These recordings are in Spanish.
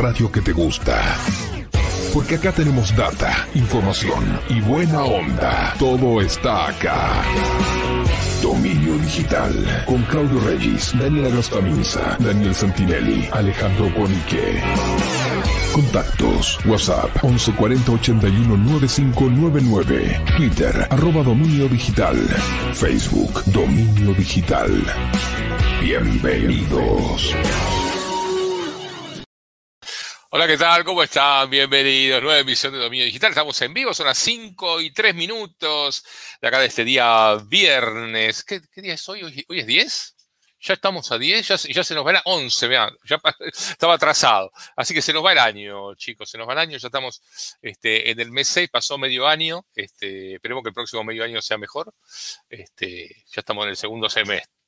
radio que te gusta. Porque acá tenemos data, información y buena onda. Todo está acá. Dominio Digital. Con Claudio Reyes, Daniela Gastaminza, Daniel Santinelli, Alejandro Bonique. Contactos. WhatsApp 1140 81 9599. Twitter arroba Dominio Digital. Facebook Dominio Digital. Bienvenidos. Hola, ¿qué tal? ¿Cómo están? Bienvenidos. Nueva emisión de Dominio Digital. Estamos en vivo, son las 5 y 3 minutos de acá de este día viernes. ¿Qué, día es hoy? hoy? es 10? Ya estamos a 10, ya, ya se nos va el 11, vean, ya estaba atrasado. Así que se nos va el año, chicos, se nos va el año, ya estamos este, en el mes 6, pasó medio año, este, esperemos que el próximo medio año sea mejor. Este, ya estamos en el segundo semestre.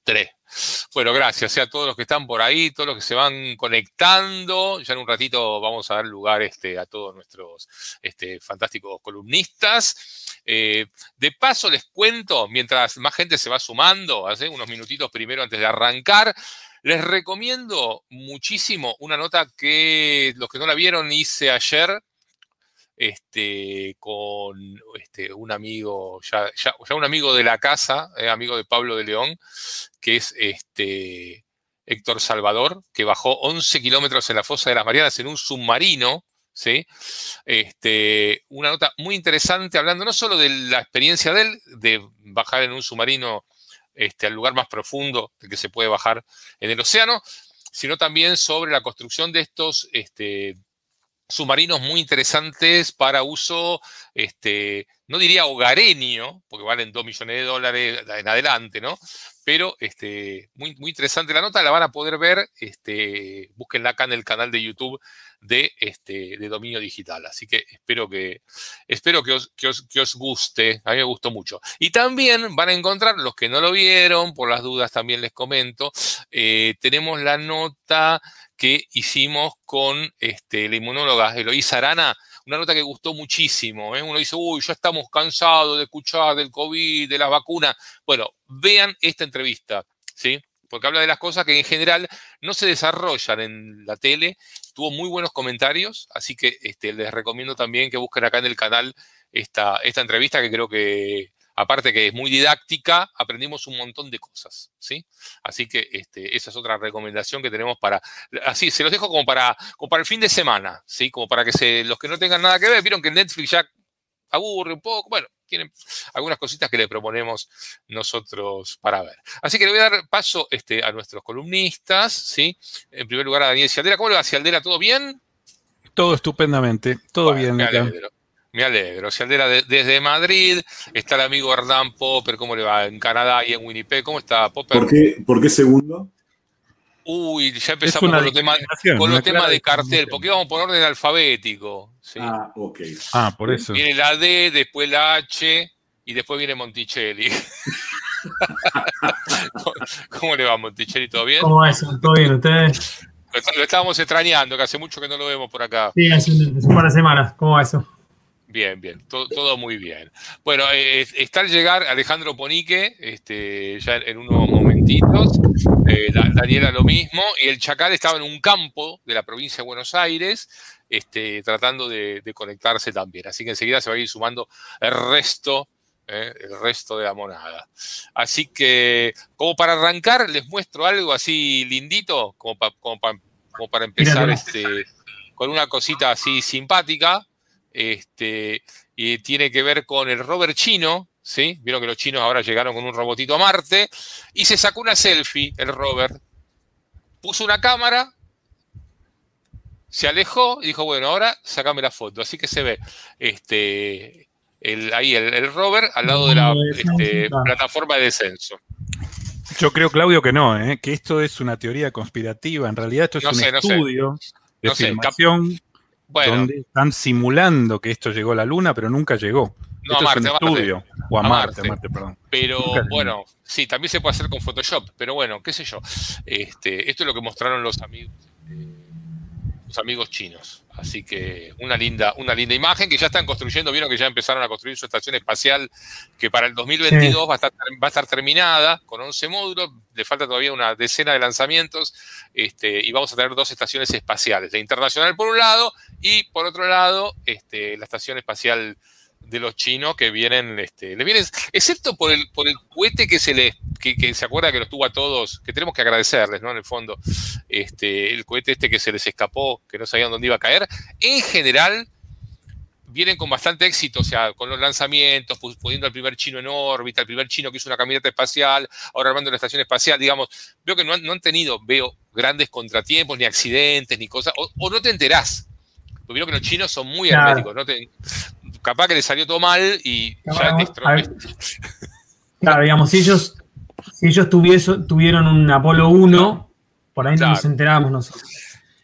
Bueno, gracias a todos los que están por ahí, todos los que se van conectando. Ya en un ratito vamos a dar lugar este, a todos nuestros este, fantásticos columnistas. Eh, de paso les cuento, mientras más gente se va sumando, hace unos minutitos primero antes de arrancar, les recomiendo muchísimo una nota que los que no la vieron hice ayer este, con este, un amigo, ya, ya, un amigo de la casa, eh, amigo de Pablo de León, que es este, Héctor Salvador, que bajó 11 kilómetros en la fosa de las Marianas en un submarino. ¿sí? Este, una nota muy interesante hablando no solo de la experiencia de él, de bajar en un submarino este, al lugar más profundo del que se puede bajar en el océano, sino también sobre la construcción de estos este, submarinos muy interesantes para uso, este, no diría hogareño, porque valen 2 millones de dólares en adelante, ¿no? Pero este, muy, muy interesante la nota, la van a poder ver, este, búsquenla acá en el canal de YouTube de, este, de Dominio Digital. Así que espero que, espero que os, que, os, guste, a mí me gustó mucho. Y también van a encontrar, los que no lo vieron, por las dudas también les comento, eh, tenemos la nota que hicimos con este, la inmunóloga Eloísa Arana, una nota que gustó muchísimo. ¿eh? Uno dice, uy, ya estamos cansados de escuchar del COVID, de las vacunas. Bueno, vean esta entrevista, ¿sí? Porque habla de las cosas que en general no se desarrollan en la tele. Tuvo muy buenos comentarios, así que este, les recomiendo también que busquen acá en el canal esta, esta entrevista que creo que aparte que es muy didáctica, aprendimos un montón de cosas, ¿sí? Así que este, esa es otra recomendación que tenemos para, así, se los dejo como para, como para el fin de semana, ¿sí? Como para que se, los que no tengan nada que ver, vieron que Netflix ya aburre un poco, bueno, tienen algunas cositas que le proponemos nosotros para ver. Así que le voy a dar paso este, a nuestros columnistas, ¿sí? En primer lugar a Daniel Cialdera. ¿Cómo le va, Cialdera? ¿Todo bien? Todo estupendamente, todo bien. Me alegro. Cialdera desde Madrid. Está el amigo Hernán Popper. ¿Cómo le va? En Canadá y en Winnipeg. ¿Cómo está, Popper? ¿Por qué, ¿por qué segundo? Uy, ya empezamos con los temas, con los temas de cartel, porque vamos por orden alfabético. Ah, ok. Ah, por eso. Viene la D, después la H y después viene Monticelli. ¿Cómo le va, Monticelli? ¿Todo bien? ¿Cómo va eso? ¿Todo bien? ¿Ustedes? Lo estábamos extrañando, que hace mucho que no lo vemos por acá. Sí, hace un par de semanas. ¿Cómo va eso? Bien, bien, todo, muy bien. Bueno, eh, está al llegar Alejandro Ponique, este, ya en unos momentitos, eh, Daniela lo mismo, y el Chacal estaba en un campo de la provincia de Buenos Aires, este, tratando de, conectarse también. Así que enseguida se va a ir sumando el resto, eh, el resto de la monada. Así que, como para arrancar, les muestro algo así lindito, como, como, como para empezar este, con una cosita así simpática este, y tiene que ver con el rover chino, ¿sí? Vieron que los chinos ahora llegaron con un robotito a Marte, y se sacó una selfie, el rover, puso una cámara, se alejó y dijo, bueno, ahora sacame la foto. Así que se ve este, el, ahí el, rover al lado de la este, plataforma de descenso. Yo creo, Claudio, que no, ¿eh? que esto es una teoría conspirativa. En realidad esto es un estudio de filmación donde están simulando que esto llegó a la Luna, pero nunca llegó. No, a Marte, estudio. O a, Marte, Marte, perdón. Pero bueno, sí, también se puede hacer con Photoshop, pero bueno, qué sé yo. Este, esto es lo que mostraron los amigos. Amigos chinos. Así que una linda, una linda imagen que ya están construyendo. Vieron que ya empezaron a construir su estación espacial, que para el 2022 va, a estar, va a estar terminada con 11 módulos. Le falta todavía una decena de lanzamientos. Este, y vamos a tener dos estaciones espaciales: la internacional por un lado y por otro lado este, la estación espacial de los chinos que vienen, este, le vienen, excepto por el, por el cohete que se le, que, se acuerda que los tuvo a todos, que tenemos que agradecerles, ¿no? En el fondo, este, el cohete este que se les escapó, que no sabían dónde iba a caer, en general vienen con bastante éxito, o sea, con los lanzamientos, poniendo al primer chino en órbita, el primer chino que hizo una caminata espacial, ahora armando una estación espacial, digamos, veo que no han, tenido, veo grandes contratiempos, ni accidentes, ni cosas, o, no te enterás. Porque veo que los chinos son muy herméticos, ¿no? Te, capaz que le salió todo mal y ya Claro, digamos, si ellos, si ellos tuvieron un Apolo 1, por ahí no nos enterábamos nosotros.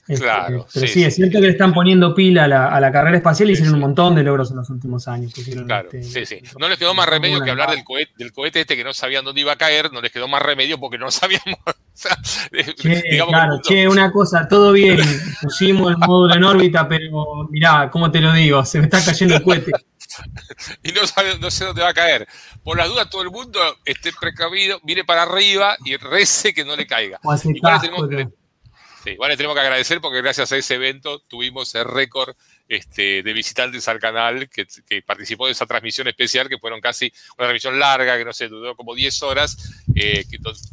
Este, claro. Pero sí, es cierto que le están poniendo pila a la, carrera espacial y hicieron un montón de logros en los últimos años. Claro, este, sí, sí. No les quedó más remedio que hablar del cohete, del cohete este que no sabían dónde iba a caer, no les quedó más remedio porque no sabíamos. claro, che, una cosa, todo bien, pusimos el módulo en órbita, pero mirá, ¿cómo te lo digo? Se me está cayendo el cohete. y no, sabe, no sé dónde va a caer. Por las dudas, todo el mundo esté precavido, mire para arriba y rece que no le caiga. Igual le tenemos que agradecer porque gracias a ese evento tuvimos el récord este, de visitantes al canal que, participó de esa transmisión especial, que fueron casi una transmisión larga, que no sé, duró como 10 horas, eh,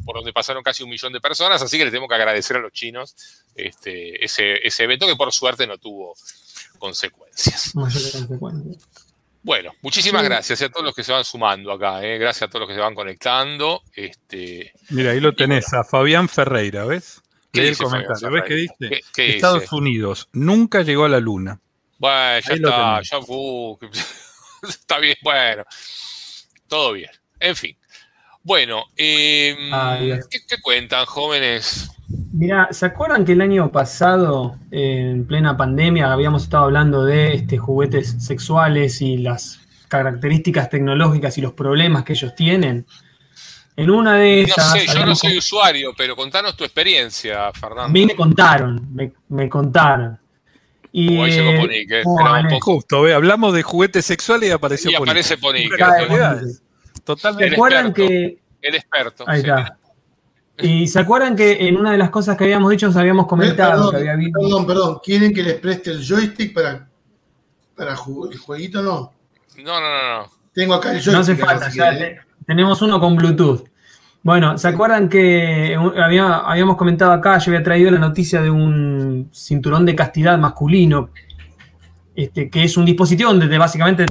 por donde pasaron casi un millón de personas. Así que le tenemos que agradecer a los chinos este, ese, ese evento que por suerte no tuvo consecuencias. Bueno, muchísimas gracias a todos los que se van sumando acá, eh. gracias a todos los que se van conectando. Este, Mira, ahí lo tenés, a Fabián Ferreira, ¿ves? El comentario. ¿Ves qué dice? Estados Unidos nunca llegó a la luna. Bueno, ya está, ya uh, está bien, bueno, todo bien. En fin. Bueno, em, ¿qué, cuentan, jóvenes? Mira, ¿se acuerdan que el año pasado, en plena pandemia, habíamos estado hablando de este, juguetes sexuales y las características tecnológicas y los problemas que ellos tienen? En una de esas. No sé, yo no soy usuario, pero contanos tu experiencia, Fernando. A mí me contaron, me, contaron. Y, ahí llegó Ponic, eh, Justo, ve, hablamos de juguetes sexuales y apareció y aparece Ponic. Totalmente. ¿Se acuerdan que. El experto. Ahí está. Y se acuerdan que en una de las cosas que habíamos dicho, nos habíamos comentado perdón, que había Perdón, perdón. ¿Quieren que les preste el joystick para, para el jueguito? No. No, no, no, no. Tengo acá el joystick. No hace falta, ya. ¿eh? Tenemos uno con Bluetooth. Bueno, ¿se acuerdan que habíamos comentado acá, yo había traído la noticia de un cinturón de castidad masculino, este, que es un dispositivo donde te, básicamente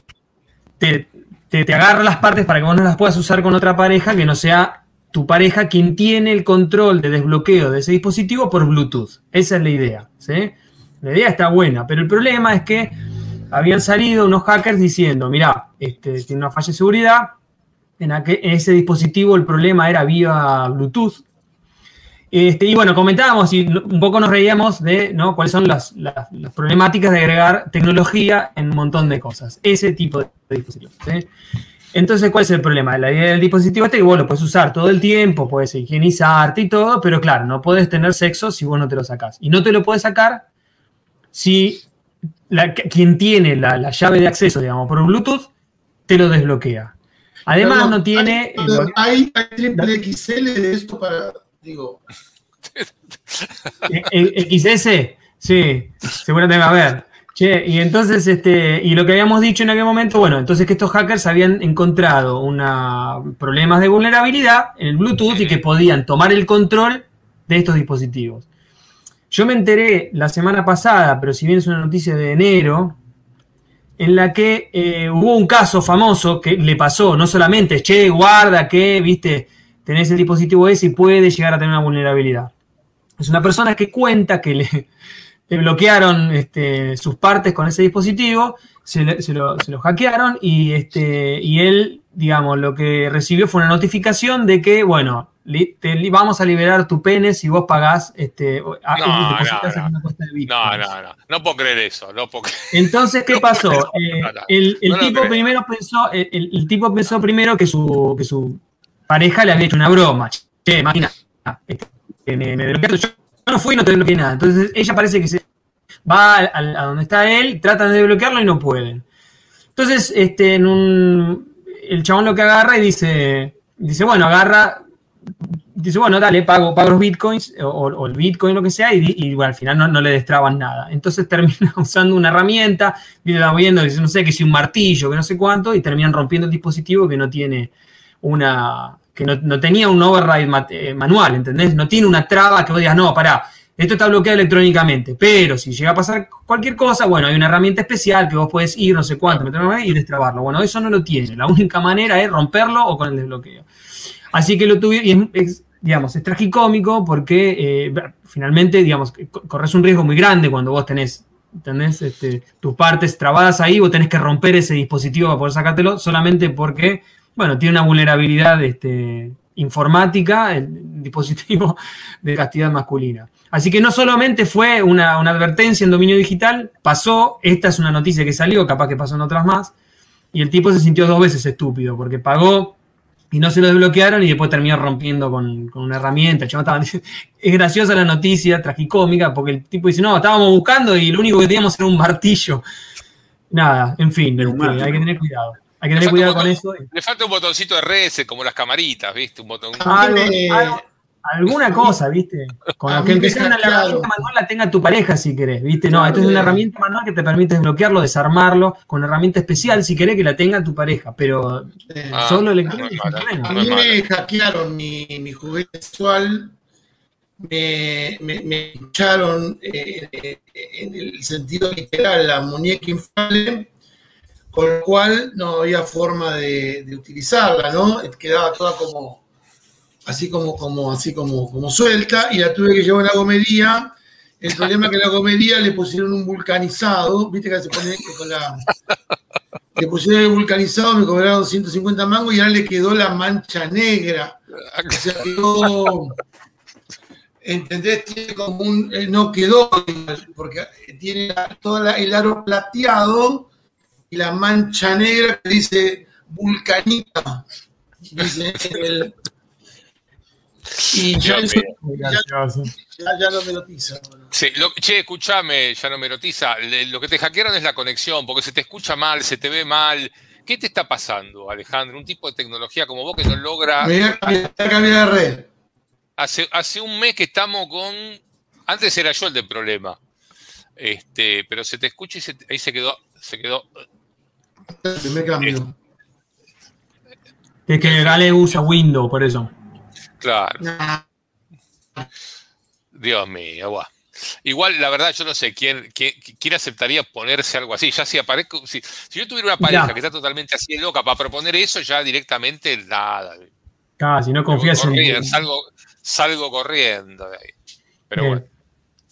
te, agarra las partes para que vos no las puedas usar con otra pareja que no sea tu pareja quien tiene el control de desbloqueo de ese dispositivo por Bluetooth. Esa es la idea. La idea está buena, pero el problema es que habían salido unos hackers diciendo, mira, este, tiene una falla de seguridad, en, ese dispositivo el problema era vía Bluetooth. Este, y bueno, comentábamos y un poco nos reíamos de ¿no? cuáles son las, problemáticas de agregar tecnología en un montón de cosas. Ese tipo de, dispositivos. Entonces, ¿cuál es el problema? La idea del dispositivo este que vos lo puedes usar todo el tiempo, puedes higienizarte y todo, pero claro, no puedes tener sexo si vos no te lo sacás. Y no te lo puedes sacar si quien tiene la, la llave de acceso, digamos, por Bluetooth, te lo desbloquea. Además, no tiene. Hay, triple XL de esto para. Digo. XS, sí, seguramente va a haber. Che, y entonces, este, y lo que habíamos dicho en aquel momento, bueno, entonces que estos hackers habían encontrado una, problemas de vulnerabilidad en el Bluetooth y que podían tomar el control de estos dispositivos. Yo me enteré la semana pasada, pero si bien es una noticia de enero, en la que eh, hubo un caso famoso que le pasó, no solamente, che, guarda que, viste, tenés el dispositivo ese y puede llegar a tener una vulnerabilidad. Es una persona que cuenta que le, bloquearon este, sus partes con ese dispositivo, se, lo, hackearon y, este, y él, digamos, lo que recibió fue una notificación de que, bueno, te vamos a liberar tu pene si vos pagás este, no, no, no. no, no, no, no puedo creer eso. No puedo Entonces, ¿qué pasó? Eh, el, tipo primero pensó, el, tipo pensó primero que su, que su pareja le había hecho una broma. Che, máquina, este, me, me yo no fui y no te bloqueé nada. Entonces ella parece que se va a, donde está él, tratan de desbloquearlo y no pueden. Entonces, este, en un, el chabón lo que agarra y dice, dice, bueno, agarra, dice, bueno, dale, pago, pago los bitcoins o, el bitcoin, lo que sea, y, al final no, le destraban nada. Entonces termina usando una herramienta, viene viendo, dice, no sé, que si un martillo, que no sé cuánto, y terminan rompiendo el dispositivo que no tiene una, que no, tenía un override eh, manual, ¿entendés? No tiene una traba que vos digas, no, pará, esto está bloqueado electrónicamente, pero si llega a pasar cualquier cosa, bueno, hay una herramienta especial que vos podés ir no sé cuánto, y destrabarlo. Bueno, eso no lo tiene. La única manera es romperlo o con el desbloqueo. Así que lo tuve, y es, digamos, es tragicómico porque eh, finalmente, digamos, corres un riesgo muy grande cuando vos tenés, tenés este, tus partes trabadas ahí, vos tenés que romper ese dispositivo para poder sacártelo solamente porque, bueno, tiene una vulnerabilidad este, informática, el dispositivo de castidad masculina. Así que no solamente fue una, advertencia en dominio digital, pasó, esta es una noticia que salió, capaz que pasó en otras más, y el tipo se sintió dos veces estúpido, porque pagó y no se lo desbloquearon y después terminó rompiendo con, una herramienta. es graciosa la noticia, tragicómica, porque el tipo dice, no, estábamos buscando y lo único que teníamos era un martillo. Nada, en fin, este, hay que tener cuidado. Hay que tener cuidado con eso. Le falta un botoncito de RS, como las camaritas, ¿viste? Un botón. Alguna cosa, ¿viste? Con lo que empiezan a la herramienta manual la tenga tu pareja si querés, ¿viste? No, esto es una herramienta manual que te permite desbloquearlo, desarmarlo, con herramienta especial si querés que la tenga tu pareja, pero ah, solo electrónico. a mí me hackearon mi, mi juguete sexual, me, me, me echaron eh, en el sentido literal la muñeca inflable, con lo cual no había forma de, de utilizarla, ¿no? Quedaba toda como así como, como, así como, como suelta, y la tuve que llevar a la gomería. El problema es que la gomería le pusieron un vulcanizado, viste que se pone con la. Le pusieron el vulcanizado, me cobraron 150 mangos y ahora le quedó la mancha negra. O sea, quedó. ¿Entendés? Tiene como un. Eh, no quedó, porque tiene todo el aro plateado y la mancha negra que dice vulcanita. Dice el, y ya, ya, no me notiza. Sí, che, escúchame, ya no me notiza. Lo que te hackearon es la conexión, porque se te escucha mal, se te ve mal. ¿Qué te está pasando, Alejandro? Un tipo de tecnología como vos que no logra. Me cambiar de red. Hace, hace un mes que estamos con. Antes era yo el del problema. Este, pero se te escucha y ahí se quedó. Se quedó. Me cambio. Es que Gale usa Windows, por eso. Claro. Dios mío, guau. Igual, la verdad, yo no sé quién, quién, aceptaría ponerse algo así. Ya si aparezco, si, yo tuviera una pareja que está totalmente así loca para proponer eso, ya directamente nada. Ah, si no confías en. Salgo, salgo corriendo de ahí. Pero bueno.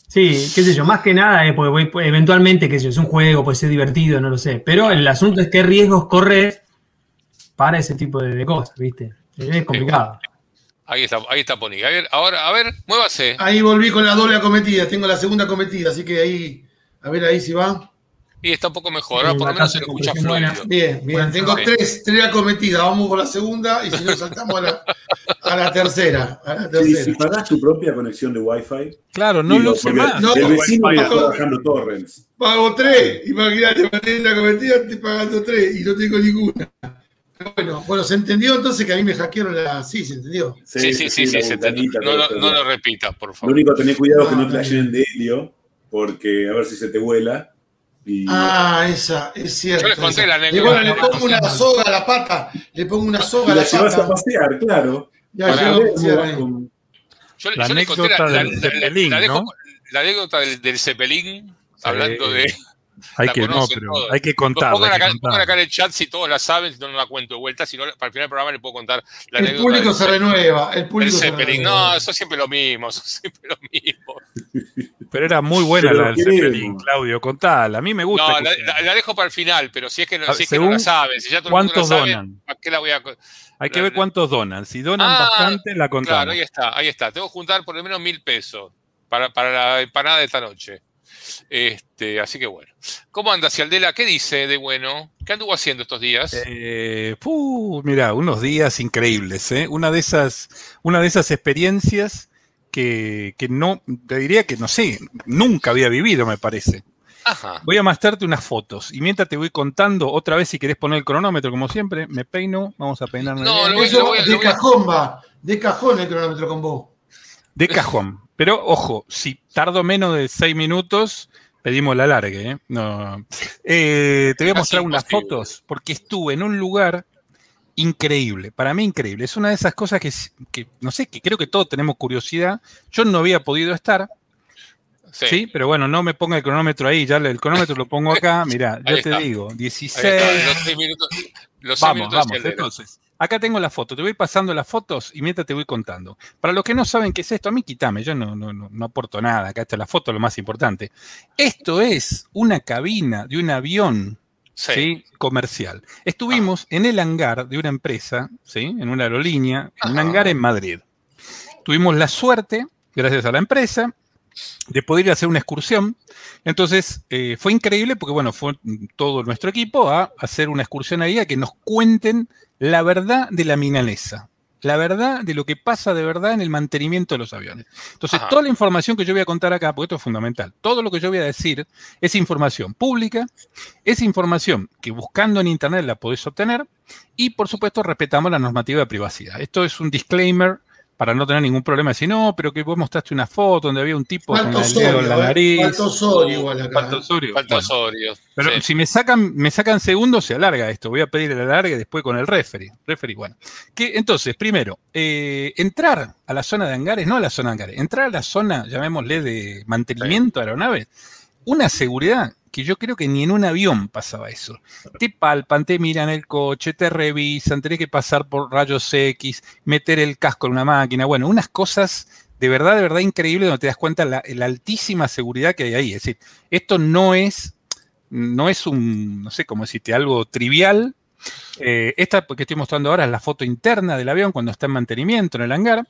Sí, qué sé yo, más que nada, eh, porque eventualmente, qué sé yo, es un juego, puede ser divertido, no lo sé. Pero el asunto es qué riesgos corres para ese tipo de, cosas, ¿viste? Es complicado. Ahí está, ahí está Pony. A ver, ahora, a ver, muévase. Ahí volví con la doble acometida, tengo la segunda acometida, así que ahí, a ver ahí si va. Y está un poco mejor, por lo menos se escucha fluido. Bien, bien, tengo tres, tres acometidas, vamos con la segunda y si no saltamos a la, a la tercera. A la tercera. si pagás tu propia conexión de Wi-Fi. Claro, no lo sé más. No, el vecino está bajando torrents. Pago tres, imagínate, la cometida, estoy pagando tres y no tengo ninguna. Bueno, bueno, se entendió entonces que a mí me hackearon la. Sí, se entendió. Sí, sí, sí, sí, se entendió. No, no, lo repitas, por favor. Lo único, tener cuidado que no te la llenen de helio, porque a ver si se te vuela. Ah, esa, es cierto. Yo les conté la anécdota. Bueno, le pongo una soga a la pata, le pongo una soga a la, la llevas a pasear, claro. Ya, ya, yo, la anécdota del Cepelín, ¿no? La anécdota del, Cepelín, hablando de hay que, no, pero hay que contar. Pongan acá, en el chat si todos la saben, si no, no la cuento de vuelta. Si no, para el final del programa le puedo contar la El público se renueva. El público se renueva. No, eso es siempre lo mismo. Eso siempre lo mismo. Pero era muy buena la del Zeppelin, Claudio. Contala. A mí me gusta. No, la, dejo para el final, pero si es que no, si es que no la saben, si ya todo ¿Cuántos el mundo la donan? ¿para qué la voy a.? Hay que ver cuántos donan. Si donan ah, bastante, la contamos. Claro, ahí está, ahí está. Tengo que juntar por lo menos mil pesos para, para la empanada de esta noche. Este, así que bueno. ¿Cómo anda Cialdela? ¿Qué dice de bueno? ¿Qué anduvo haciendo estos días? Eh, mira, unos días increíbles, ¿eh? Una de esas, una de esas experiencias que, que no, te diría que no sé, nunca había vivido, me parece. Voy a mostrarte unas fotos y mientras te voy contando, otra vez si querés poner el cronómetro, como siempre, me peino, vamos a peinarme. No, de cajón va, de cajón el cronómetro con vos. De cajón. Pero ojo, si tardo menos de seis minutos, pedimos la larga. ¿eh? No. Eh, te voy a mostrar unas fotos porque estuve en un lugar increíble, para mí increíble. Es una de esas cosas que, que, no sé, que creo que todos tenemos curiosidad. Yo no había podido estar, Sí. pero bueno, no me ponga el cronómetro ahí, ya el cronómetro lo pongo acá, mira, ya te digo, 16. Los minutos, vamos, vamos, entonces. Acá tengo la foto, te voy pasando las fotos y mientras te voy contando. Para los que no saben qué es esto, a mí quítame, yo no, no, no, aporto nada, acá está la foto, lo más importante. Esto es una cabina de un avión sí. comercial. Estuvimos en el hangar de una empresa, ¿sí? en una aerolínea, en un hangar en Madrid. Tuvimos la suerte, gracias a la empresa, de poder ir a hacer una excursión. Entonces, eh, fue increíble porque, bueno, fue todo nuestro equipo a hacer una excursión ahí a que nos cuenten la verdad de la milanesa, la verdad de lo que pasa de verdad en el mantenimiento de los aviones. Entonces, toda la información que yo voy a contar acá, porque esto es fundamental, todo lo que yo voy a decir es información pública, es información que buscando en Internet la podés obtener y, por supuesto, respetamos la normativa de privacidad. Esto es un disclaimer para no tener ningún problema, decir, no, pero que vos mostraste una foto donde había un tipo con el dedo en la ¿eh? nariz. Falta Osorio igual acá. Falta Osorio. Falta Osorio. Pero si me sacan, me sacan segundos, se alarga esto. Voy a pedir el alargue después con el referee. Referee, bueno. Que, entonces, primero, eh, entrar a la zona de hangares, no a la zona de hangares, entrar a la zona, llamémosle, de mantenimiento de aeronaves, una seguridad que yo creo que ni en un avión pasaba eso. Te palpan, te miran el coche, te revisan, tenés que pasar por rayos X, meter el casco en una máquina, bueno, unas cosas de verdad, de verdad increíbles donde te das cuenta la, la altísima seguridad que hay ahí. Es decir, esto no es, no es un, no sé cómo decirte, algo trivial, eh, esta que estoy mostrando ahora es la foto interna del avión cuando está en mantenimiento en el hangar.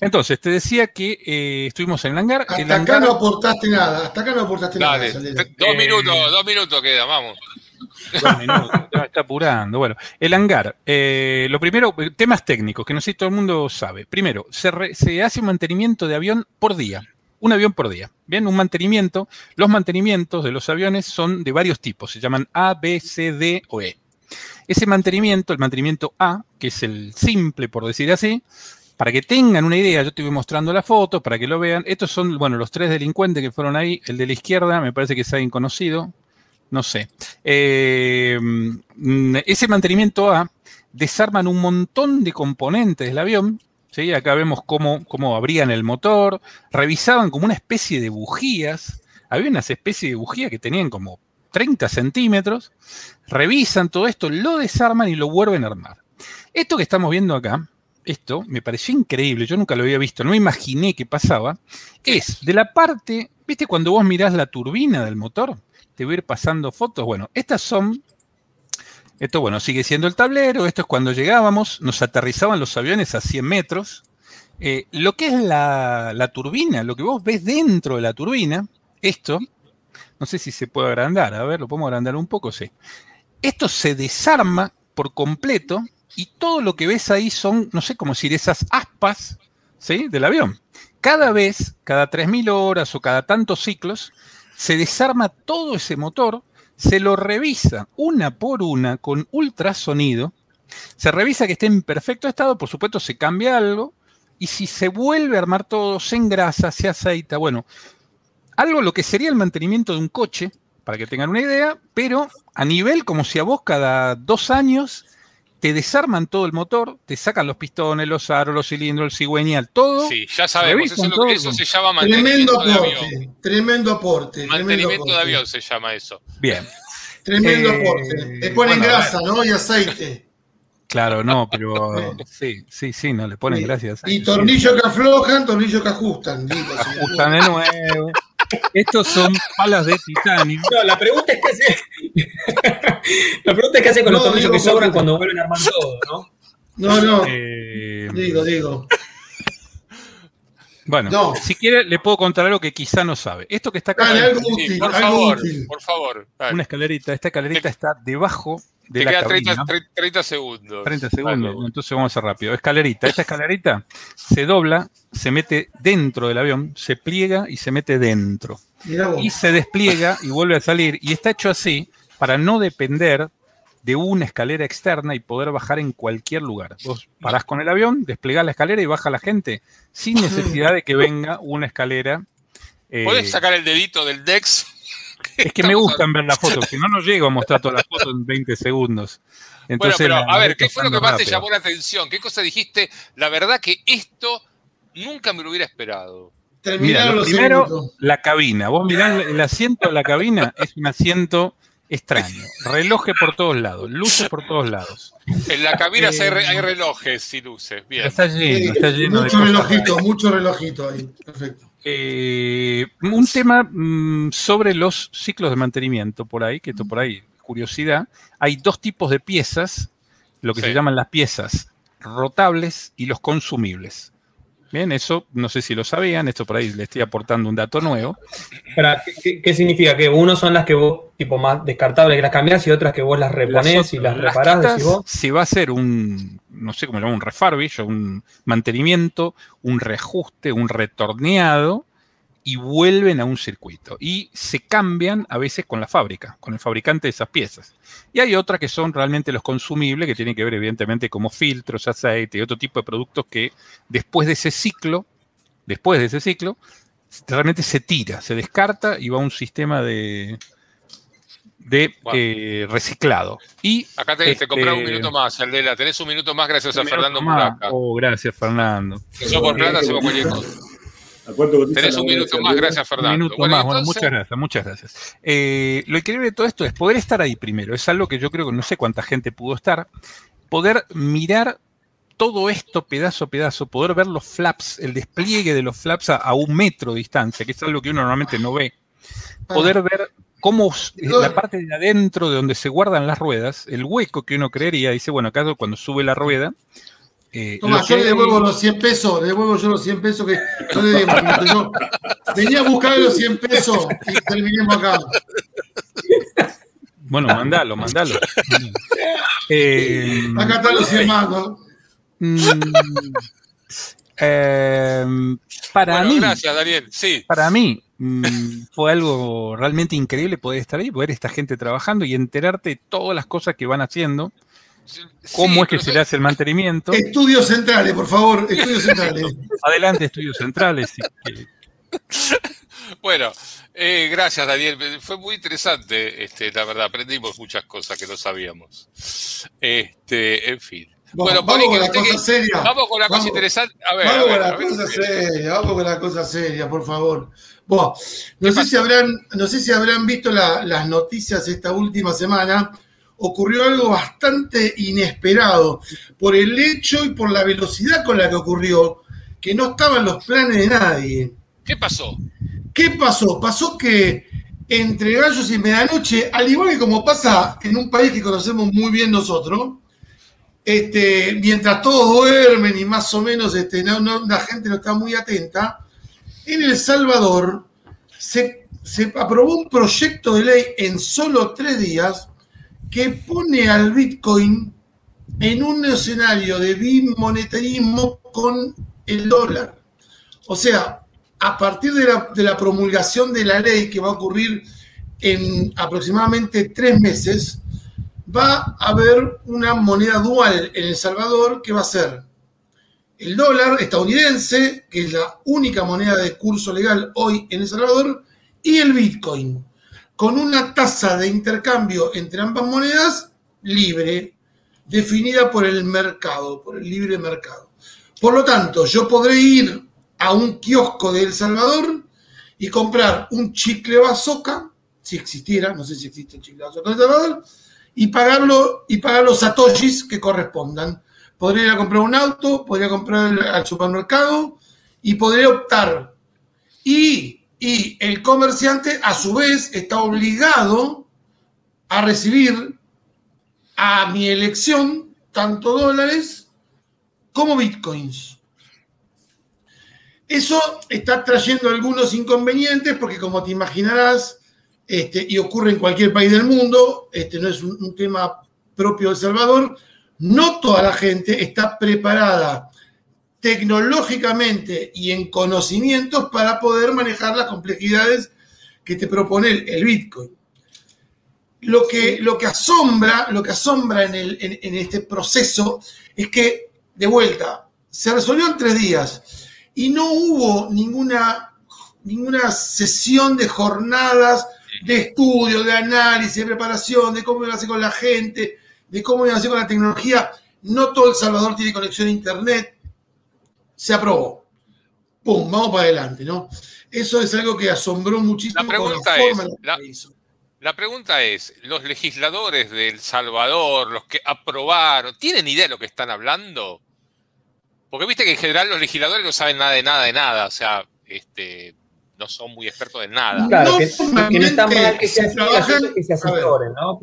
Entonces, te decía que eh, estuvimos en el hangar. Hasta acá no aportaste nada, hasta acá no aportaste nada. Dos minutos, dos minutos queda, vamos. Dos minutos, está apurando. Bueno, el hangar. Eh, lo primero, temas técnicos, que no sé si todo el mundo sabe. Primero, se, se hace un mantenimiento de avión por día un avión por día. Bien, un mantenimiento. Los mantenimientos de los aviones son de varios tipos, se llaman A, B, C, D o E. Ese mantenimiento, el mantenimiento A, que es el simple, por decir así, para que tengan una idea, yo te voy mostrando la foto para que lo vean. Estos son, bueno, los tres delincuentes que fueron ahí. El de la izquierda me parece que es alguien conocido. No sé. Eh, ese mantenimiento A desarman un montón de componentes del avión. ¿sí? Acá vemos cómo, cómo abrían el motor. Revisaban como una especie de bujías. Había unas especies de bujías que tenían como 30 centímetros, revisan todo esto, lo desarman y lo vuelven a armar. Esto que estamos viendo acá, esto me pareció increíble, yo nunca lo había visto, no me imaginé que pasaba, es de la parte, viste cuando vos mirás la turbina del motor, te voy a ir pasando fotos, bueno, estas son, esto bueno, sigue siendo el tablero, esto es cuando llegábamos, nos aterrizaban los aviones a 100 metros, eh, lo que es la, la turbina, lo que vos ves dentro de la turbina, esto, no sé si se puede agrandar. A ver, lo podemos agrandar un poco, sí. Esto se desarma por completo y todo lo que ves ahí son, no sé cómo decir, esas aspas ¿sí? del avión. Cada vez, cada 3.000 horas o cada tantos ciclos, se desarma todo ese motor, se lo revisa una por una con ultrasonido, se revisa que esté en perfecto estado, por supuesto se cambia algo, y si se vuelve a armar todo, se engrasa, se aceita, bueno, algo lo que sería el mantenimiento de un coche, para que tengan una idea, pero a nivel como si a vos cada dos años te desarman todo el motor, te sacan los pistones, los aros, los cilindros, el cigüeñal, todo. Sí, ya sabemos, eso, se llama mantenimiento tremendo aporte, de avión. Tremendo aporte. Mantenimiento de avión se llama eso. Bien. Tremendo eh, aporte. Le ponen grasa, ¿no? Y aceite. Claro, no, pero sí, sí, sí, no le ponen gracias. Y tornillos que aflojan, tornillos que ajustan. ajustan de nuevo. Estos son palas de titanio. No, la pregunta es qué hace. la pregunta es qué hace con los tornillos que sobran cuando vuelven a armar todo, ¿no? No, no. Eh, digo, digo. Bueno, si quiere, le puedo contar algo que quizá no sabe. Esto que está acá. algo útil, por, favor, por favor, Una escalerita. Esta escalerita está debajo de la 30, 30, segundos. 30 segundos, entonces vamos a hacer rápido. Escalerita, esta escalerita se dobla, se mete dentro del avión, se pliega y se mete dentro. Y se despliega y vuelve a salir. Y está hecho así para no depender de una escalera externa y poder bajar en cualquier lugar. Vos parás con el avión, desplegás la escalera y baja la gente sin necesidad de que venga una escalera. Eh, ¿Puedes sacar el dedito del DEX? Es que me gustan ver las fotos, si no, no llego a mostrar todas las fotos en 20 segundos. Entonces, bueno, pero a ver, ¿qué fue lo que más te llamó la atención? ¿Qué cosa dijiste? La verdad que esto nunca me lo hubiera esperado. Mira, primero, la cabina. Vos mirás el asiento de la cabina, es un asiento extraño. Relojes por todos lados, luces por todos lados. En la cabina eh, hay relojes y luces. Bien. Está lleno, está lleno mucho relojito, mucho relojito ahí. Perfecto. Eh, un tema mm, sobre los ciclos de mantenimiento por ahí, que esto por ahí, curiosidad. Hay dos tipos de piezas, lo que se llaman las piezas rotables y los consumibles. Bien, eso no sé si lo sabían, esto por ahí le estoy aportando un dato nuevo. ¿qué, significa? Que unos son las que vos, tipo más descartables, que las cambiás y otras que vos las reponés y las reparás. Si va a ser un, no sé cómo se llama, un refurbish, un mantenimiento, un reajuste, un retorneado, y vuelven a un circuito. Y se cambian a veces con la fábrica, con el fabricante de esas piezas. Y hay otras que son realmente los consumibles, que tienen que ver evidentemente como filtros, aceite y otro tipo de productos que después de ese ciclo, después de ese ciclo, realmente se tira, se descarta y va a un sistema de, de eh, reciclado. Y, acá te, este, un minuto más, Aldela. Tenés un minuto más gracias a Fernando Muraca. Oh, gracias, Fernando. Yo por plata hacemos cualquier cosa. Tenés un minuto más, gracias Fernando. Un minuto más, bueno, muchas gracias, muchas gracias. Eh, lo increíble de todo esto es poder estar ahí primero, es algo que yo creo que no sé cuánta gente pudo estar, poder mirar todo esto pedazo a pedazo, poder ver los flaps, el despliegue de los flaps a, un metro de distancia, que es algo que uno normalmente no ve, poder ver cómo la parte de adentro de donde se guardan las ruedas, el hueco que uno creería, dice, bueno, acá cuando sube la rueda, eh, Toma, yo le devuelvo los 100 pesos, le devuelvo yo los 100 pesos que yo le Yo venía a buscar los 100 pesos y terminemos acá. Bueno, mandalo, mandalo. Eh, acá están los 100 más, ¿no? Mm, eh, para mí, gracias, Daniel. Sí. Para mí mm, fue algo realmente increíble poder estar ahí, poder esta gente trabajando y enterarte de todas las cosas que van haciendo ¿Cómo es que se le hace el mantenimiento? Estudios centrales, por favor, estudios centrales. Adelante, estudios centrales. bueno, eh, gracias Daniel, fue muy interesante, este, la verdad, aprendimos muchas cosas que no sabíamos. Este, en fin. Bueno, vamos, con la cosa seria. Vamos con la cosa interesante. vamos con la cosa seria, vamos con la cosa seria, por favor. no, sé si habrán, no sé si habrán visto las noticias esta última semana ocurrió algo bastante inesperado por el hecho y por la velocidad con la que ocurrió, que no estaban los planes de nadie. ¿Qué pasó? ¿Qué pasó? Pasó que entre gallos y medianoche, al igual que como pasa en un país que conocemos muy bien nosotros, este, mientras todos duermen y más o menos este, la gente no está muy atenta, en El Salvador se, se aprobó un proyecto de ley en solo tres días que pone al Bitcoin en un escenario de bimonetarismo con el dólar. O sea, a partir de la, promulgación de la ley que va a ocurrir en aproximadamente tres meses, va a haber una moneda dual en El Salvador que va a ser el dólar estadounidense, que es la única moneda de curso legal hoy en El Salvador, y el Bitcoin con una tasa de intercambio entre ambas monedas libre, definida por el mercado, por el libre mercado. Por lo tanto, yo podré ir a un kiosco de El Salvador y comprar un chicle bazooka, si existiera, no sé si existe un chicle bazooka en El Salvador, y pagarlo y pagar los satoshis que correspondan. Podría ir a comprar un auto, podría comprar al supermercado y podría optar. Y y el comerciante a su vez está obligado a recibir a mi elección tanto dólares como bitcoins. Eso está trayendo algunos inconvenientes porque como te imaginarás, este, y ocurre en cualquier país del mundo, este no es un, tema propio de Salvador, no toda la gente está preparada tecnológicamente y en conocimientos para poder manejar las complejidades que te propone el, Bitcoin. Lo que, lo que, asombra, lo que asombra en, en, este proceso es que, de vuelta, se resolvió en tres días y no hubo ninguna, ninguna sesión de jornadas de estudio, de análisis, de preparación, de cómo iba a hacer con la gente, de cómo iba a hacer con la tecnología. No todo El Salvador tiene conexión a Internet. Se aprobó. ¡Pum! Vamos para adelante, ¿no? Eso es algo que asombró muchísimo. La pregunta, es, la, pregunta es, ¿los legisladores de El Salvador, los que aprobaron, ¿tienen idea de lo que están hablando? Porque viste que en general los legisladores no saben nada de nada de nada. O sea, este, no son muy expertos en nada. Claro, que, no está mal que se, que se asesoren, ¿no?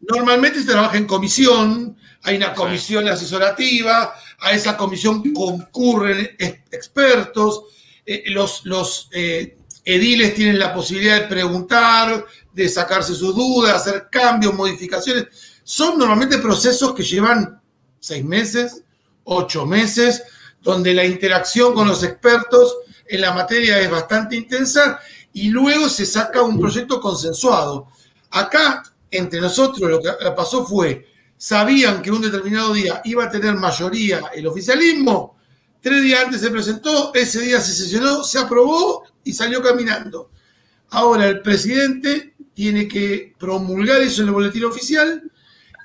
Normalmente se trabaja en comisión, hay una comisión asesorativa, a esa comisión concurren expertos, eh, los, los eh, ediles tienen la posibilidad de preguntar, de sacarse sus dudas, hacer cambios, modificaciones. Son normalmente procesos que llevan seis meses, ocho meses, donde la interacción con los expertos en la materia es bastante intensa y luego se saca un proyecto consensuado. Acá, entre nosotros, lo que pasó fue, sabían que un determinado día iba a tener mayoría el oficialismo, tres días antes se presentó, ese día se sesionó, se aprobó y salió caminando. Ahora el presidente tiene que promulgar eso en el boletín oficial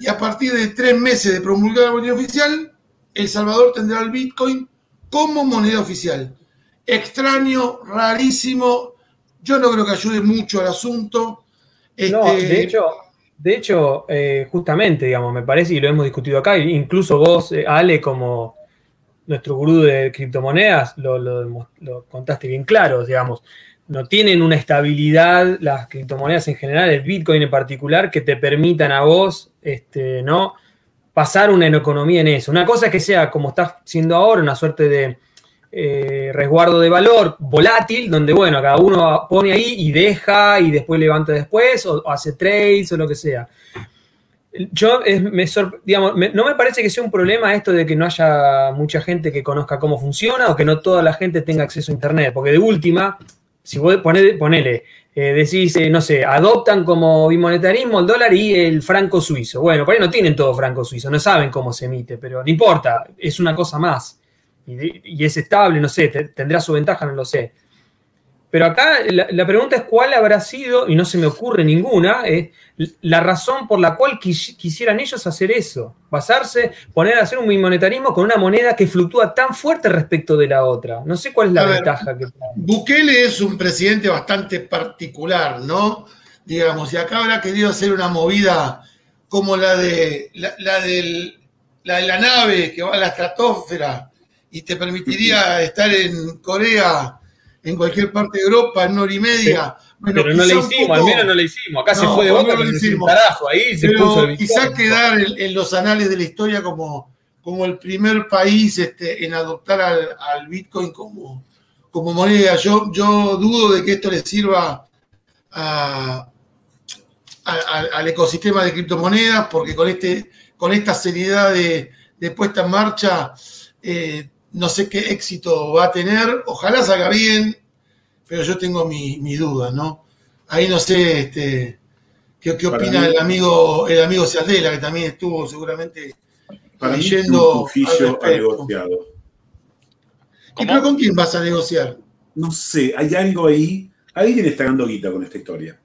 y a partir de tres meses de promulgar el boletín oficial, El Salvador tendrá el Bitcoin como moneda oficial extraño, rarísimo. Yo no creo que ayude mucho al asunto. No, de este, hecho, de hecho eh, justamente, digamos, me parece, y lo hemos discutido acá, incluso vos, eh, Ale, como nuestro gurú de criptomonedas, lo, contaste bien claro, digamos. No tienen una estabilidad las criptomonedas en general, el Bitcoin en particular, que te permitan a vos, este, ¿no? Pasar una economía en eso. Una cosa es que sea como estás siendo ahora, una suerte de, eh, resguardo de valor volátil, donde, bueno, cada uno pone ahí y deja y después levanta después o, hace trades o lo que sea. Yo me, digamos, no me parece que sea un problema esto de que no haya mucha gente que conozca cómo funciona o que no toda la gente tenga acceso a Internet, porque de última, si vos ponele, ponele eh, decís, eh, no sé, adoptan como bimonetarismo el dólar y el franco suizo. Bueno, por ahí no tienen todo franco suizo, no saben cómo se emite, pero no importa, es una cosa más y, es estable, no sé, tendrá su ventaja, no lo sé. Pero acá la, pregunta es cuál habrá sido, y no se me ocurre ninguna, la razón por la cual quisieran ellos hacer eso. Basarse, poner a hacer un monetarismo con una moneda que fluctúa tan fuerte respecto de la otra. No sé cuál es la ventaja que Bukele es un presidente bastante particular, ¿no? Digamos, y acá habrá querido hacer una movida como la de la, la de la nave que va a la estratosfera y te permitiría estar en Corea, en cualquier parte de Europa, en una hora y media. pero no le hicimos, al menos no le hicimos. Acá se fue de boca, no hicimos. Carajo, ahí se puso el Quizás quedar en, los anales de la historia como, como el primer país este, en adoptar al, Bitcoin como, como moneda. Yo, yo dudo de que esto le sirva al ecosistema de criptomonedas, porque con, este, con esta seriedad de, puesta en marcha, eh, no sé qué éxito va a tener, ojalá salga bien, pero yo tengo mi, mi duda, ¿no? Ahí no sé este, qué, opina el amigo el amigo Cialdela, que también estuvo seguramente para leyendo. Mí negociado. ¿Y pero con quién vas a negociar? No sé, hay algo ahí. Alguien está ganando guita con esta historia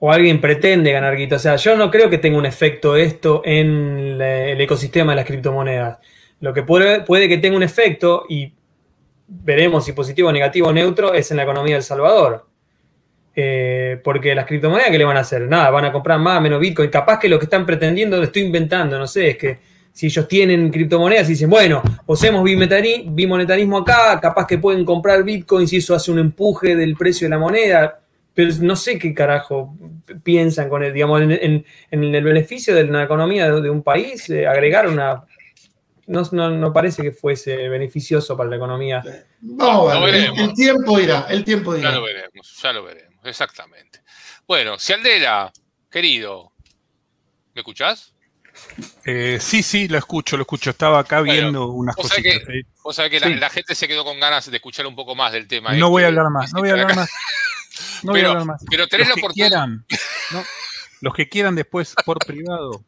o alguien pretende ganar guita. O sea, yo no creo que tenga un efecto esto en el ecosistema de las criptomonedas. Lo que puede, puede que tenga un efecto, y veremos si positivo, negativo o neutro, es en la economía del Salvador. Eh, porque las criptomonedas, ¿qué le van a hacer? Nada, van a comprar más, menos Bitcoin. Capaz que lo que están pretendiendo, lo estoy inventando, no sé, es que si ellos tienen criptomonedas y dicen, bueno, usemos bimonetarismo acá, capaz que pueden comprar Bitcoin si eso hace un empuje del precio de la moneda pero no sé qué carajo piensan con el, digamos, en, el beneficio de la economía de, un país, eh, agregar una... No, parece que fuese beneficioso para la economía. Vamos a ver, el, tiempo irá, el tiempo irá. Ya lo veremos, ya lo veremos, exactamente. Bueno, Cialdera, querido, ¿Me escuchás? Eh, sí, sí, lo escucho, lo escucho. Estaba acá viendo unas cosas. O sea que la, gente se quedó con ganas de escuchar un poco más del tema. No voy a hablar más, no voy a hablar más. No voy a hablar más. Pero tenés los la oportunidad. los que quieran después por privado,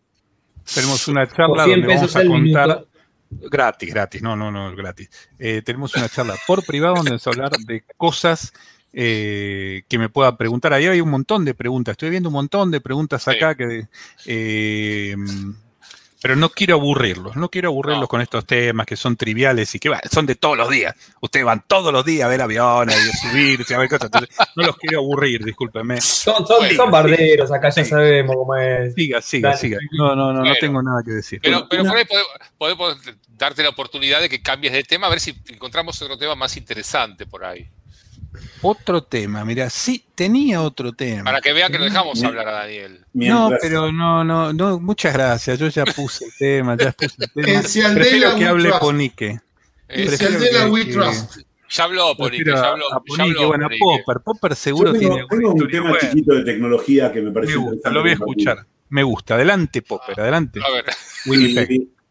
tenemos una charla donde vamos a contar. Gratis, gratis, no, no, no, gratis. Eh, tenemos una charla por privado donde vamos a hablar de cosas eh, que me pueda preguntar. Ahí hay un montón de preguntas. Estoy viendo un montón de preguntas acá que. Eh, pero no quiero aburrirlos, no quiero aburrirlos con estos temas que son triviales y que son de todos los días. Ustedes van todos los días a ver aviones, a subirse, a ver cosas. no los quiero aburrir, discúlpeme. Son, son, barderos, acá ya sabemos cómo es. Siga, siga, siga. No, no, no, no tengo nada que decir. Pero, pero por ahí podemos darte la oportunidad de que cambies de tema, a ver si encontramos otro tema más interesante por ahí. Otro tema, mira, sí, tenía otro tema. Para que vea que lo dejamos hablar a Daniel. No, pero no, no, no, muchas gracias. Yo ya puse el tema, ya puse el tema. Prefiero que hable Ponique. Ya habló Ponique, ya habló. A Ponique, bueno, Popper. Popper seguro tiene. Tengo un tema chiquito de tecnología que me parece me gusta, Lo voy a escuchar. Me gusta. Adelante, Popper, adelante. A ver.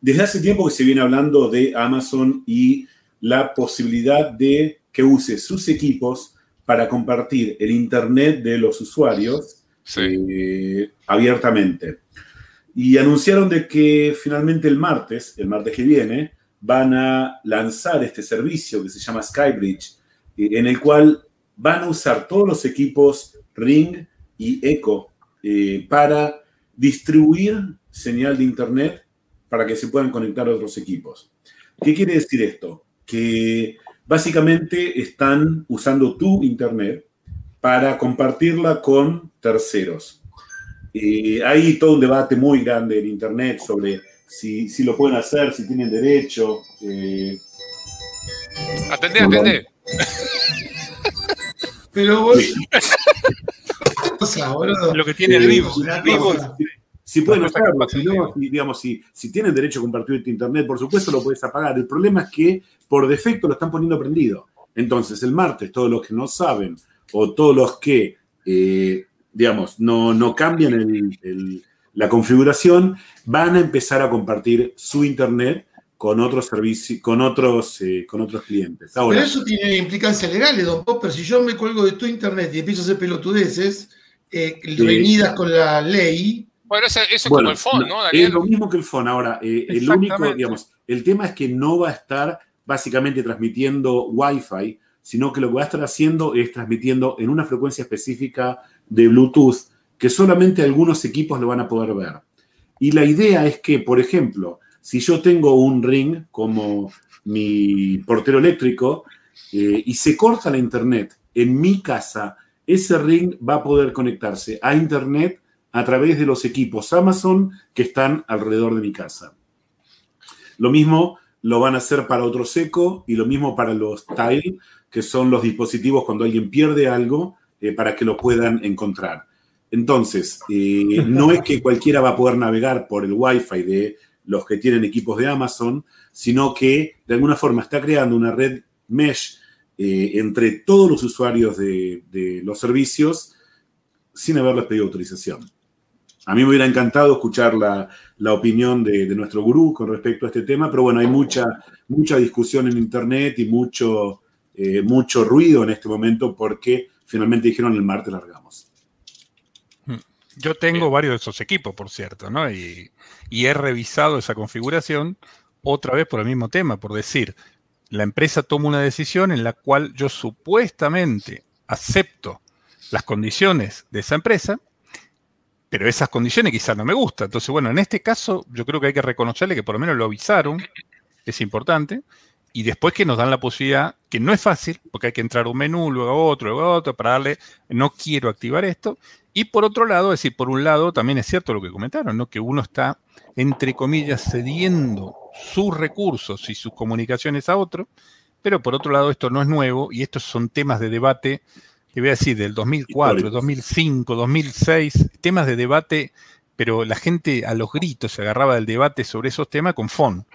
Desde hace tiempo que se viene hablando de Amazon y la posibilidad de que use sus equipos para compartir el Internet de los usuarios eh, abiertamente. Y anunciaron de que finalmente el martes, el martes que viene, van a lanzar este servicio que se llama Skybridge, eh, en el cual van a usar todos los equipos Ring y Echo eh, para distribuir señal de Internet para que se puedan conectar a otros equipos. ¿Qué quiere decir esto? Que Básicamente están usando tu Internet para compartirla con terceros. Eh, hay todo un debate muy grande en Internet sobre si, lo pueden hacer, si tienen derecho. Eh, atendé, atendé. Pero vos... Lo que tiene el vivo. vivo si pueden hacerlo, si no, digamos, si, si tienen derecho a compartir este internet, por supuesto lo puedes apagar. El problema es que por defecto lo están poniendo prendido. Entonces, el martes, todos los que no saben o todos los que, eh, digamos, no, no cambian la configuración, van a empezar a compartir su internet con otros servicios, con otros, eh, con otros clientes. Pero eso tiene implicancias legales, don Popper. Si yo me cuelgo de tu internet y empiezo a hacer pelotudeces, eh, reunidas con la ley, bueno, eso, es como el phone, ¿no, Es lo mismo que el phone. Ahora, eh, el único, digamos, el tema es que no va a estar básicamente transmitiendo Wi-Fi, sino que lo que va a estar haciendo es transmitiendo en una frecuencia específica de Bluetooth que solamente algunos equipos lo van a poder ver. Y la idea es que, por ejemplo, si yo tengo un ring como mi portero eléctrico eh, y se corta la internet en mi casa, ese ring va a poder conectarse a internet a través de los equipos Amazon que están alrededor de mi casa. Lo mismo lo van a hacer para otro seco y lo mismo para los Tile, que son los dispositivos cuando alguien pierde algo eh, para que lo puedan encontrar. Entonces, eh, no es que cualquiera va a poder navegar por el Wi-Fi de los que tienen equipos de Amazon, sino que de alguna forma está creando una red mesh eh, entre todos los usuarios de, de los servicios sin haberles pedido autorización. A mí me hubiera encantado escuchar la, opinión de, nuestro gurú con respecto a este tema, pero bueno, hay mucha, mucha discusión en Internet y mucho, eh, mucho ruido en este momento porque finalmente dijeron el martes largamos. Hmm. Yo tengo varios de esos equipos, por cierto, ¿no? Y, y he revisado esa configuración otra vez por el mismo tema, por decir, la empresa toma una decisión en la cual yo supuestamente acepto las condiciones de esa empresa, pero esas condiciones quizás no me gustan. Entonces, bueno, en este caso yo creo que hay que reconocerle que por lo menos lo avisaron, es importante, y después que nos dan la posibilidad, que no es fácil, porque hay que entrar un menú, luego otro, luego otro, para darle, no quiero activar esto. Y por otro lado, es decir, por un lado, también es cierto lo que comentaron, ¿no? que uno está, entre comillas, cediendo sus recursos y sus comunicaciones a otro, pero por otro lado, esto no es nuevo y estos son temas de debate te voy a decir, del 2004, 2005, 2006, temas de debate, pero la gente a los gritos se agarraba del debate sobre esos temas con FON,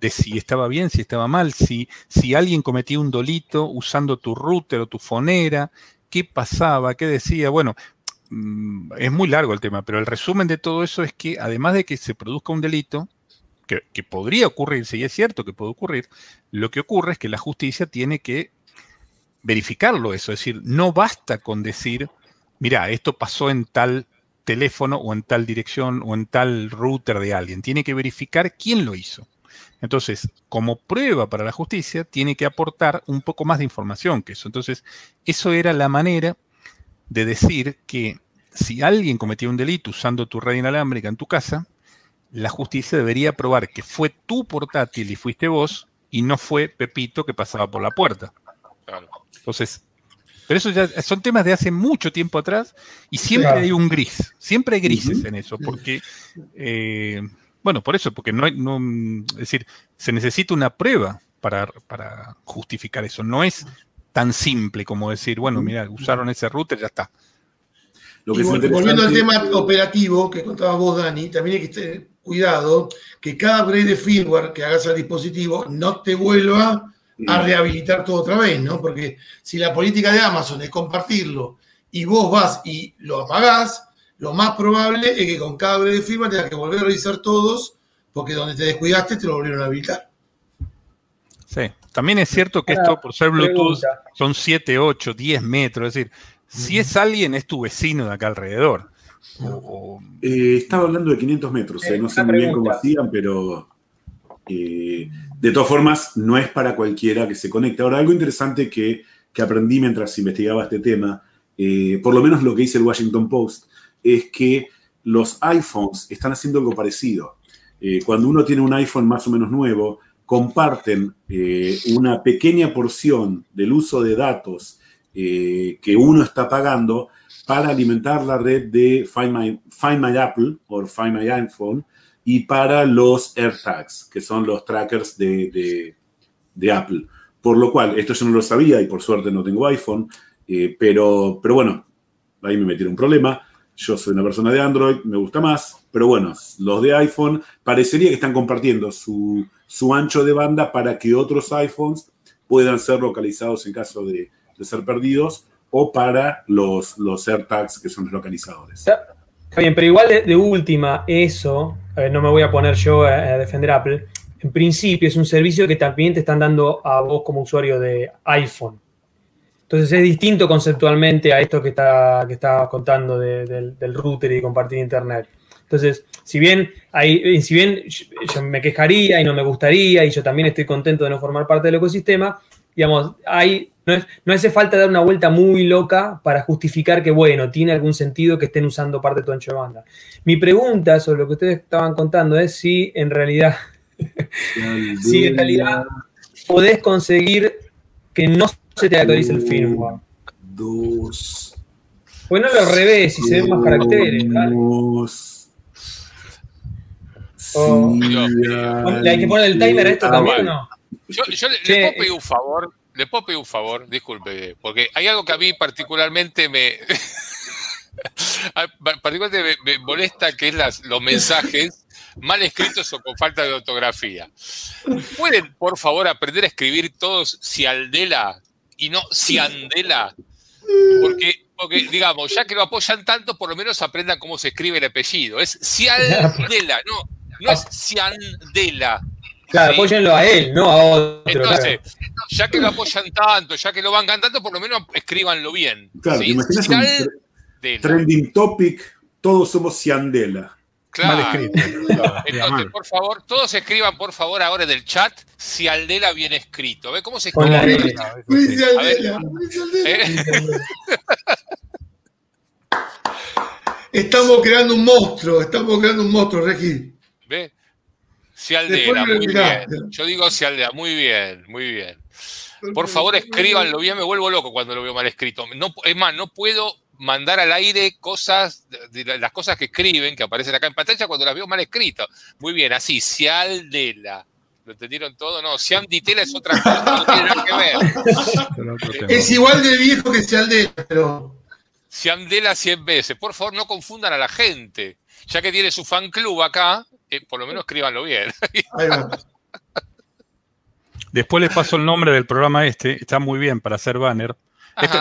de si estaba bien, si estaba mal, si, si alguien cometía un dolito usando tu router o tu fonera, qué pasaba, qué decía. Bueno, mm, es muy largo el tema, pero el resumen de todo eso es que además de que se produzca un delito, que, que podría ocurrir, si es cierto que puede ocurrir, lo que ocurre es que la justicia tiene que verificarlo eso, es decir, no basta con decir, mira, esto pasó en tal teléfono o en tal dirección o en tal router de alguien, tiene que verificar quién lo hizo. Entonces, como prueba para la justicia, tiene que aportar un poco más de información que eso. Entonces, eso era la manera de decir que si alguien cometía un delito usando tu red inalámbrica en tu casa, la justicia debería probar que fue tu portátil y fuiste vos y no fue Pepito que pasaba por la puerta. Entonces, pero eso ya son temas de hace mucho tiempo atrás y siempre hay un gris, siempre hay grises en eso, porque eh, bueno, por eso, porque no hay, no, es decir, se necesita una prueba para, para justificar eso. No es tan simple como decir, bueno, mira, usaron ese router, ya está. volviendo al tema operativo que contabas vos, Dani, también hay que tener cuidado que cada upgrade de firmware que hagas al dispositivo no te vuelva a rehabilitar todo otra vez, ¿no? Porque si la política de Amazon es compartirlo y vos vas y lo apagás, lo más probable es que con cada breve de firma tengas que volver a revisar todos, porque donde te descuidaste te lo volvieron a habilitar. Sí, también es cierto que esto, por ser Bluetooth, son 7, 8, 10 metros. Es decir, si es alguien, es tu vecino de acá alrededor. Eh, estaba hablando de 500 metros, eh, no sé muy bien cómo hacían, pero eh, de todas formas, no es para cualquiera que se conecte. Ahora, algo interesante que, que aprendí mientras investigaba este tema, por lo menos lo que dice el Washington Post, es que los iPhones están haciendo algo parecido. Eh, cuando uno tiene un iPhone más o menos nuevo, comparten eh, una pequeña porción del uso de datos eh, que uno está pagando para alimentar la red de Find My, Find My Apple o Find My iPhone y para los AirTags, que son los trackers de, de, Apple. Por lo cual, esto yo no lo sabía y por suerte no tengo iPhone, pero, pero bueno, ahí me metieron un problema. Yo soy una persona de Android, me gusta más, pero bueno, los de iPhone parecería que están compartiendo su, ancho de banda para que otros iPhones puedan ser localizados en caso de, ser perdidos o para los, los AirTags que son los localizadores. Está bien, pero igual de, última, eso, no me voy a poner yo a, defender Apple, en principio es un servicio que también te están dando a vos como usuario de iPhone. Entonces es distinto conceptualmente a esto que, está, que estabas contando del, router y compartir internet. Entonces, si bien, hay, si bien yo, me quejaría y no me gustaría, y yo también estoy contento de no formar parte del ecosistema, digamos, hay, no, no hace falta dar una vuelta muy loca para justificar que, bueno, tiene algún sentido que estén usando parte de tu ancho de banda. Mi pregunta sobre lo que ustedes estaban contando es si en realidad, si en realidad podés conseguir que no se te actualiza el firmware. Dos. Bueno, lo revés y se ven más caracteres. Dos. Oh. ¿Le hay que poner el timer a esto también o no? Yo, le, puedo pedir un favor, le puedo pedir un favor, disculpe, porque hay algo que a mí particularmente me. particularmente me, molesta, que es las, los mensajes mal escritos o con falta de ortografía. ¿Pueden, por favor, aprender a escribir todos si Aldela y no Ciandela. Porque, porque, digamos, ya que lo apoyan tanto, por lo menos aprendan cómo se escribe el apellido. Es Ciandela, no, no es Ciandela. Claro, apóyenlo a él, no a otro. Entonces, ya que lo apoyan tanto, ya que lo van cantando, por lo menos escríbanlo bien. Claro, ¿sí? trending topic, todos somos Ciandela. Claro. Entonces, por favor, todos escriban, por favor, ahora en el chat si Aldela viene escrito. ¿Ve cómo se escribe? ¿Eh? Estamos creando un monstruo, estamos creando un monstruo, Regi. Aldela, muy bien. Yo digo si Aldela, muy bien, muy bien. Por favor, escríbanlo bien, me vuelvo loco cuando lo veo mal escrito. No, es más, no puedo mandar al aire cosas, las cosas que escriben, que aparecen acá en pantalla, cuando las veo mal escritas. Muy bien, así, Cialdela. ¿Lo entendieron todo? No, Cianditela es otra cosa, no tiene nada que ver. Es igual de viejo que Cialdela, pero. Ciandela 100 veces. Por favor, no confundan a la gente. Ya que tiene su fan club acá, eh, por lo menos escríbanlo bien. Después les paso el nombre del programa este, está muy bien para hacer banner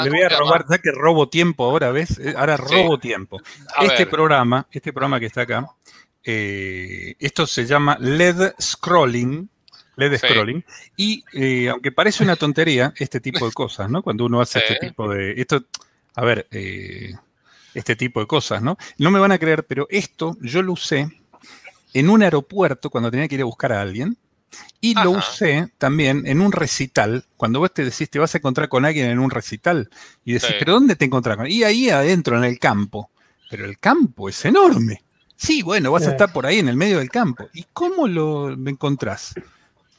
le voy a robar, ya que robo tiempo ahora, ¿ves? Eh, ahora robo tiempo. este programa, este programa que está acá, eh, esto se llama LED Scrolling. LED Scrolling. Y eh, aunque parece una tontería, este tipo de cosas, ¿no? Cuando uno hace este tipo de. Esto, a ver, este tipo de cosas, ¿no? No me van a creer, pero esto yo lo usé en un aeropuerto cuando tenía que ir a buscar a alguien. Y lo usé también en un recital, cuando vos te decís, te vas a encontrar con alguien en un recital, y decís, ¿pero dónde te encontrás con Y ahí adentro, en el campo. Pero el campo es enorme. Sí, bueno, vas a estar por ahí en el medio del campo. ¿Y cómo lo encontrás?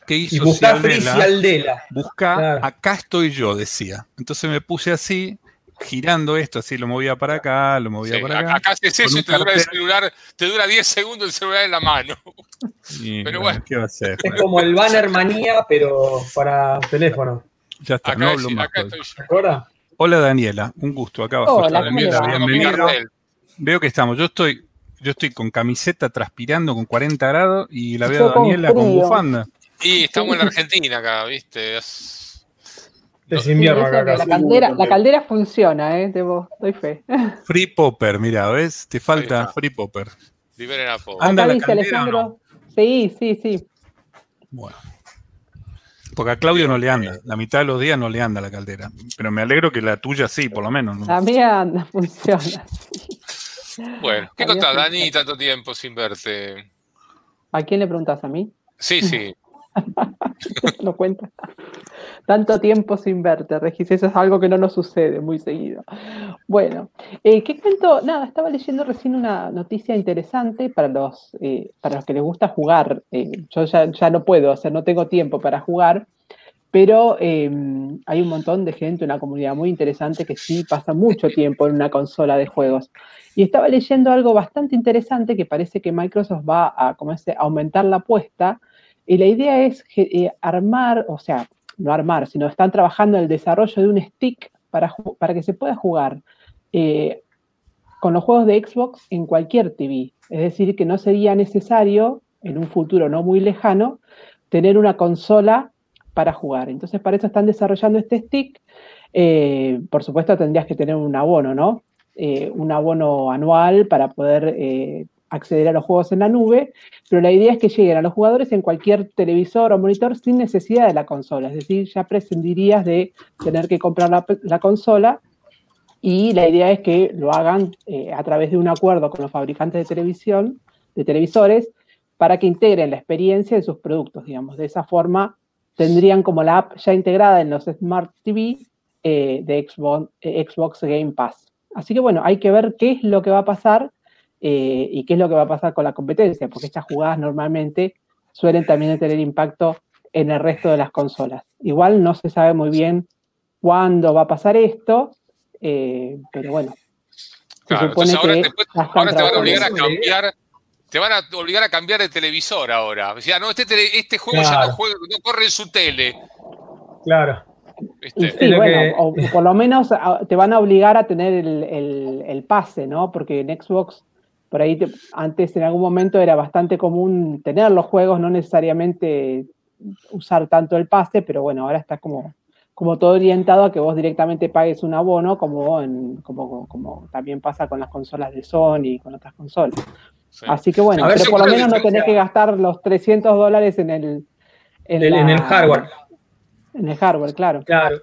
¿Qué hizo y buscá Aldela. Busca, acá estoy yo, decía. Entonces me puse así, girando esto, así lo movía para acá, lo movía para acá. Acá haces eso y te dura el celular, te dura 10 segundos el celular en la mano. pero bueno. ¿qué va a ser? Es como el banner manía, pero para teléfono. Ya está, no hablo más. Hola Daniela, un gusto. Acá abajo. Hola, Daniela, bienvenida. Veo que estamos. Yo estoy, yo estoy con camiseta transpirando con 40 grados y la veo a Daniela con bufanda. Y estamos en la Argentina acá, ¿viste? Es invierno acá. La caldera, la caldera funciona, ¿eh? Te doy fe. Free Popper, mira, ¿ves? Te falta Free Popper. Liberen a Popper. Anda la Alejandro. Sí, sí, sí. Bueno. Porque a Claudio no le anda. La mitad de los días no le anda la caldera. Pero me alegro que la tuya sí, por lo menos. La mía anda, funciona. Bueno, ¿qué contás, Dani, tanto tiempo sin verte? ¿A quién le preguntas? ¿A mí? Sí, sí. no cuenta. Tanto tiempo sin verte, Regis, eso es algo que no nos sucede muy seguido. Bueno, eh, ¿qué cuento? Nada, estaba leyendo recién una noticia interesante para los, eh, para los que les gusta jugar. Eh, yo ya, no puedo, o sea, no tengo tiempo para jugar, pero em, hay un montón de gente, una comunidad muy interesante que sí pasa mucho tiempo en una consola de juegos. Y estaba leyendo algo bastante interesante que parece que Microsoft va a, como aumentar la apuesta y la idea es eh, armar, o sea, no armar, sino están trabajando en el desarrollo de un stick para, para que se pueda jugar eh, con los juegos de Xbox en cualquier TV. Es decir, que no sería necesario, en un futuro no muy lejano, tener una consola para jugar. Entonces, para eso están desarrollando este stick. Eh, por supuesto, tendrías que tener un abono, ¿no? un abono anual para poder acceder a los juegos en la nube, pero la idea es que lleguen a los jugadores en cualquier televisor o monitor sin necesidad de la consola, es decir, ya prescindirías de tener que comprar la, consola y la idea es que lo hagan eh, a través de un acuerdo con los fabricantes de televisión, de televisores, para que integren la experiencia de sus productos, digamos. De esa forma tendrían como la app ya integrada en los Smart TV eh, de Xbox, eh, Xbox Game Pass. Así que bueno, hay que ver qué es lo que va a pasar eh, y qué es lo que va a pasar con la competencia, porque estas jugadas normalmente suelen también tener impacto en el resto de las consolas. Igual no se sabe muy bien cuándo va a pasar esto, eh, pero bueno. Claro, ahora, te van a obligar a cambiar, te van a obligar a cambiar de televisor ahora. O sea, no, este, este juego ya no, juega, no corre en su tele. Claro. Sí, bueno, o por lo menos ah, te van a obligar a tener el, el, el, pase, ¿no? Porque en Xbox por ahí antes en algún momento era bastante común tener los juegos, no necesariamente usar tanto el pase, pero bueno, ahora está como, como todo orientado a que vos directamente pagues un abono, como, en, como, como también pasa con las consolas de Sony y con otras consolas. Así que bueno, pero por lo menos no tenés que gastar los 300 dólares en el, en, el, hardware. En el hardware, claro. Claro.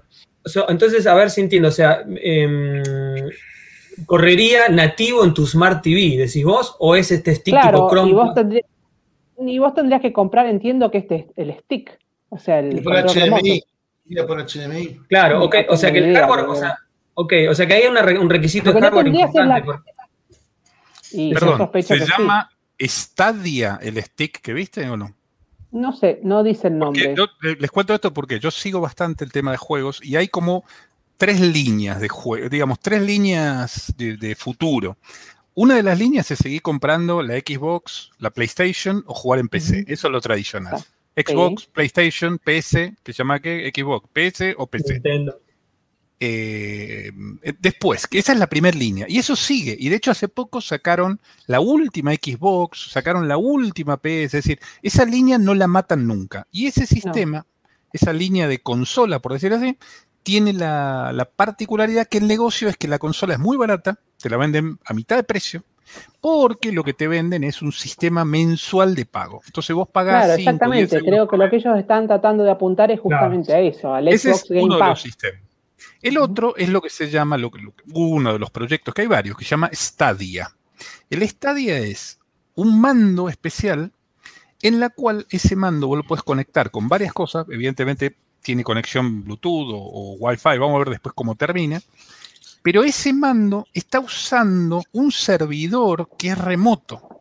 entonces, a ver si entiendo, o sea, em, correría nativo en tu Smart TV, decís vos, o es este stick tipo Chrome. Y vos, tendrías, y vos tendrías que comprar, entiendo que este es el stick. O sea, el. por HDMI. por HDMI. Claro, ok. O sea que el hardware. O sea, ok, o sea que hay un requisito de hardware importante. Perdón, ¿se llama Stadia el stick que viste o no? No sé, no dice el nombre. les cuento esto porque yo sigo bastante el tema de juegos y hay como tres líneas de juego, digamos, tres líneas de, futuro. Una de las líneas es seguir comprando la Xbox, la PlayStation o jugar en PC. Eso es lo tradicional. Xbox, PlayStation, PS, se llama qué? Xbox, PS o PC. Eh, después, que esa es la primera línea. Y eso sigue. Y de hecho hace poco sacaron la última Xbox, sacaron la última PS. Es decir, esa línea no la matan nunca. Y ese sistema, esa línea de consola, por decirlo así, tiene la, particularidad que el negocio es que la consola es muy barata, te la venden a mitad de precio, porque lo que te venden es un sistema mensual de pago. Entonces vos pagás. Claro, exactamente. Creo que lo que ellos están tratando de apuntar es justamente a eso, al Ese Xbox es uno de los sistemas. El otro es lo que se llama, uno de los proyectos, que hay varios, que se llama Stadia. El Stadia es un mando especial en la cual ese mando vos lo puedes conectar con varias cosas, evidentemente tiene conexión Bluetooth o, Wi-Fi, vamos a ver después cómo termina, pero ese mando está usando un servidor que es remoto.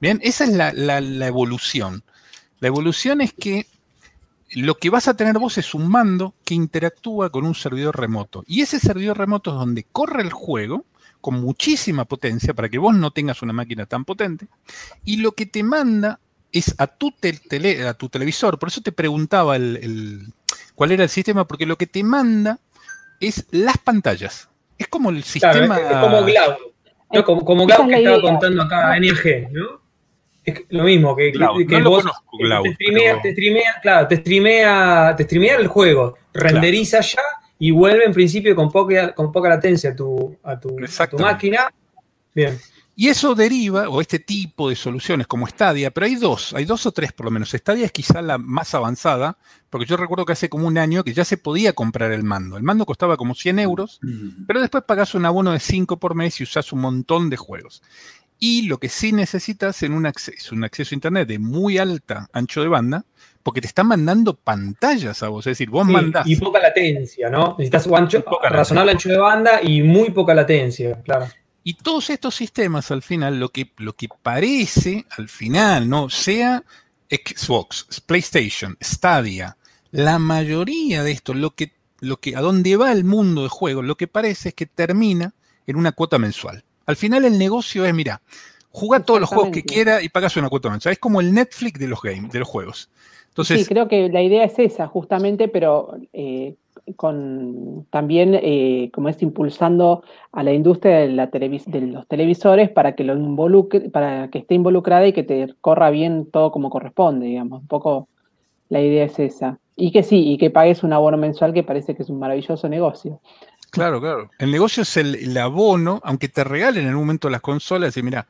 Bien, esa es la, la evolución. La evolución es que lo que vas a tener vos es un mando que interactúa con un servidor remoto. Y ese servidor remoto es donde corre el juego con muchísima potencia para que vos no tengas una máquina tan potente. Y lo que te manda es a tu, a tu televisor. Por eso te preguntaba el, cuál era el sistema, porque lo que te manda es las pantallas. Es como el sistema. es, como Cloud. Como, como Cloud que estaba contando acá NRG, ¿no? Es lo mismo que, que, vos te, streamea, te, streamea, claro, te streamea, te streamea el juego, renderiza ya y vuelve en principio con poca, con poca latencia a tu, a tu, a tu máquina. Bien. Y eso deriva, o este tipo de soluciones como Stadia, pero hay dos, hay dos o tres por lo menos. Stadia es quizá la más avanzada, porque yo recuerdo que hace como un año que ya se podía comprar el mando. El mando costaba como 100 euros, pero después pagás un abono de 5 por mes y usás un montón de juegos. Y lo que sí necesitas es un acceso, un acceso a internet de muy alta ancho de banda, porque te están mandando pantallas a vos. Es decir, vos mandás. Y poca latencia, ¿no? Necesitas un ancho, razonable ancho de banda y muy poca latencia, claro. Y todos estos sistemas, al final, lo que, lo que parece, al final, ¿no? Sea Xbox, PlayStation, Stadia, la mayoría de esto, lo que, lo que, a dónde va el mundo de juegos, lo que parece es que termina en una cuota mensual. Al final el negocio es, mira, juega todos los juegos que quiera y pagas una cuota mensual. Es como el Netflix de los games, de los juegos. Entonces, sí, creo que la idea es esa, justamente, pero eh, con también, eh, como es, impulsando a la industria de, la de los televisores para que lo involucre, para que esté involucrada y que te corra bien todo como corresponde, digamos. Un poco la idea es esa. Y que sí, y que pagues un abono mensual que parece que es un maravilloso negocio. Claro, claro. El negocio es el, abono, aunque te regalen en un momento las consolas, y mira,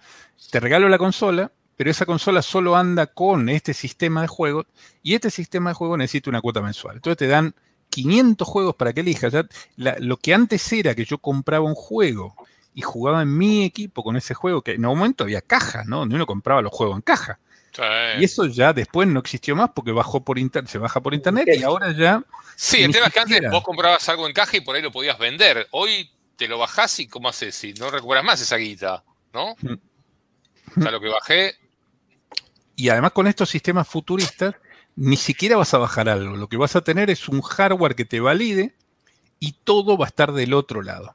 te regalo la consola, pero esa consola solo anda con este sistema de juegos y este sistema de juegos necesita una cuota mensual. Entonces te dan 500 juegos para que elijas. lo que antes era que yo compraba un juego y jugaba en mi equipo con ese juego, que en un momento había cajas, ¿no? Donde uno compraba los juegos en caja. Y eso ya después no existió más porque bajó por internet, se baja por internet y ahora ya. Sí, el tema es que antes vos comprabas algo en caja y por ahí lo podías vender. Hoy te lo bajás y ¿cómo haces? Si no recuperas más esa guita, ¿no? Mm. O sea, lo que bajé. Y además con estos sistemas futuristas, ni siquiera vas a bajar algo. Lo que vas a tener es un hardware que te valide y todo va a estar del otro lado.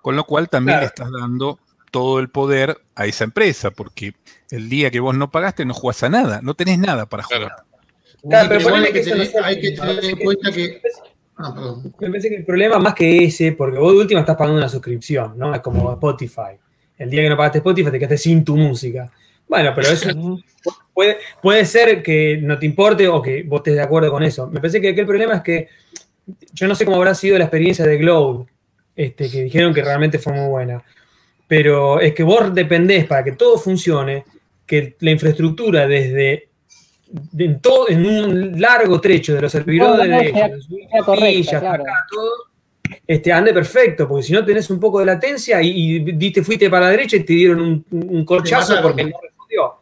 Con lo cual también le estás dando todo el poder a esa empresa, porque el día que vos no pagaste no jugás a nada, no tenés nada para jugar. Claro, pero hay que tener en cuenta que... Ah, me parece que el problema más que ese, porque vos de última estás pagando una suscripción, ¿no? Es como Spotify. El día que no pagaste Spotify te quedaste sin tu música. Bueno, pero eso puede, puede ser que no te importe o que vos estés de acuerdo con eso. Me parece que el problema es que yo no sé cómo habrá sido la experiencia de Globe, este, que dijeron que realmente fue muy buena. Pero es que vos dependés para que todo funcione, que la infraestructura desde en, todo, en un largo trecho de los servidores de, todo, este, ande perfecto, porque si no tenés un poco de latencia y, diste, fuiste para la derecha y te dieron un, un colchazo porque no respondió.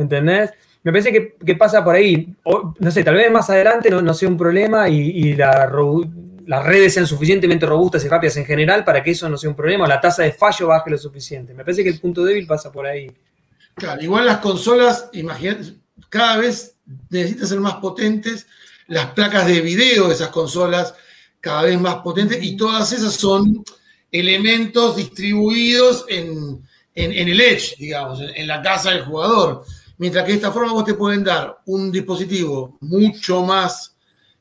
¿Entendés? Me parece que, pasa por ahí. no sé, tal vez más adelante no, sea un problema y, la, las redes sean suficientemente robustas y rápidas en general para que eso no sea un problema, la tasa de fallo baje lo suficiente. Me parece que el punto débil pasa por ahí. Claro, igual las consolas, imagínate, cada vez necesitan ser más potentes, las placas de video de esas consolas cada vez más potentes y todas esas son elementos distribuidos en, el edge, digamos, en, la casa del jugador. Mientras que de esta forma vos te pueden dar un dispositivo mucho más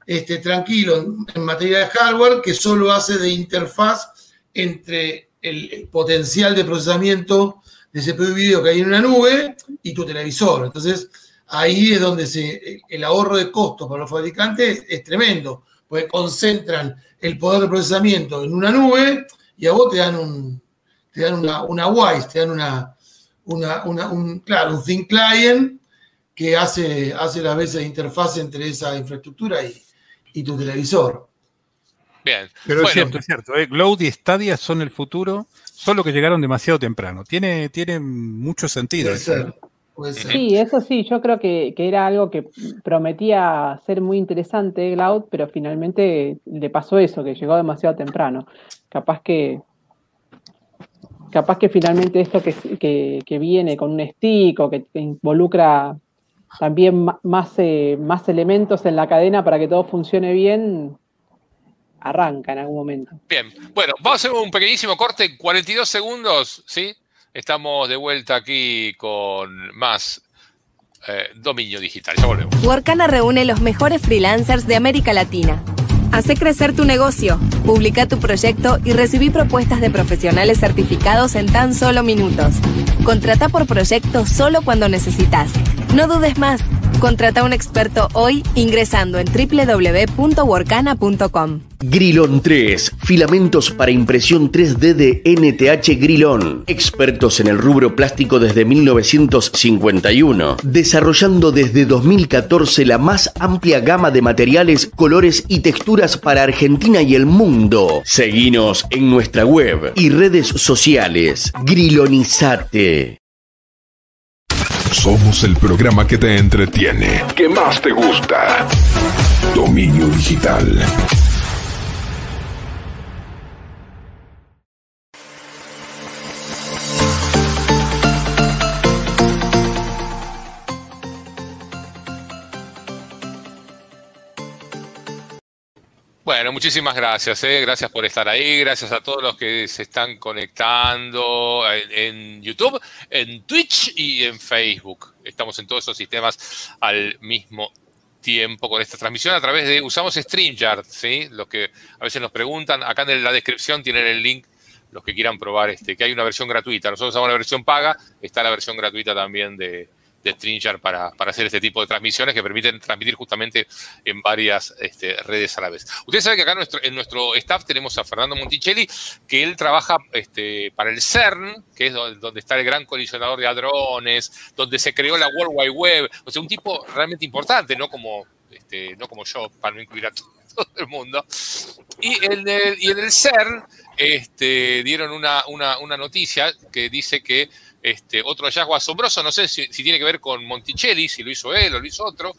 este, tranquilo en, materia de hardware que solo hace de interfaz entre el, potencial de procesamiento de CPU y video que hay en una nube y tu televisor. Entonces, ahí es donde se, el ahorro de costos para los fabricantes es tremendo pues concentran el poder de procesamiento en una nube y a vos te dan un, te dan una, una WISE, te dan una, una, un, claro, un thin client que hace, hace las veces de interfaz entre esa infraestructura y, y tu televisor. Bien. Pero es cierto, es cierto. ¿eh? Cloud y Stadia son el futuro, solo que llegaron demasiado temprano. Tiene, tiene mucho sentido. Sí, eso sí, yo creo que, era algo que prometía ser muy interesante, Cloud, pero finalmente le pasó eso, que llegó demasiado temprano. Capaz que capaz que finalmente esto que, que, viene con un stick o que, involucra también más, eh, más elementos en la cadena para que todo funcione bien, arranca en algún momento. Bien, bueno, vamos a hacer un pequeñísimo corte, 42 segundos, ¿sí? Estamos de vuelta aquí con más eh, dominio digital. Ya volvemos. Workana reúne los mejores freelancers de América Latina. Hace crecer tu negocio, publica tu proyecto y recibí propuestas de profesionales certificados en tan solo minutos. Contrata por proyecto solo cuando necesitas. No dudes más. Contrata a un experto hoy ingresando en www.workana.com. Grilon 3, filamentos para impresión 3D de NTH Grilon. Expertos en el rubro plástico desde 1951, desarrollando desde 2014 la más amplia gama de materiales, colores y texturas para Argentina y el mundo. Seguinos en nuestra web y redes sociales. Grilonizate. Somos el programa que te entretiene, que más te gusta. Dominio Digital. Bueno, muchísimas gracias, eh. gracias por estar ahí, gracias a todos los que se están conectando en, YouTube, en Twitch y en Facebook. Estamos en todos esos sistemas al mismo tiempo con esta transmisión a través de, usamos StreamYard, ¿sí? Los que a veces nos preguntan, acá en la descripción tienen el link, los que quieran probar este, que hay una versión gratuita. Nosotros usamos la versión paga, está la versión gratuita también de, de Stringer para, hacer este tipo de transmisiones que permiten transmitir justamente en varias este, redes a la vez. Ustedes saben que acá en nuestro, staff tenemos a Fernando Monticelli, que él trabaja este, para el CERN, que es donde, está el gran colisionador de hadrones, donde se creó la World Wide Web, o sea, un tipo realmente importante, no como, este, no como yo, para no incluir a todo el mundo. Y en el, y el CERN dieron una, una, una noticia que dice que este, otro hallazgo asombroso, no sé si, tiene que ver con Monticelli, si lo hizo él o lo hizo otro,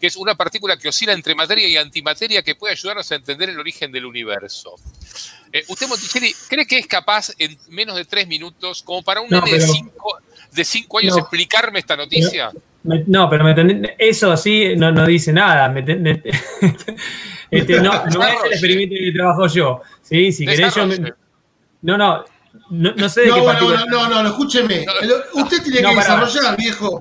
que es una partícula que oscila entre materia y antimateria que puede ayudarnos a entender el origen del universo. Eh, ¿Usted, Monticelli, cree que es capaz en menos de tres minutos, como para un nene de, cinco, años, explicarme esta noticia? no, pero me eso sí no, dice nada. Este, no, es el experimento que trabajo yo. ¿sí? Si querés yo... no, no, no, sé de no, qué no, no, no, no, escúcheme. Usted tiene que desarrollar, viejo.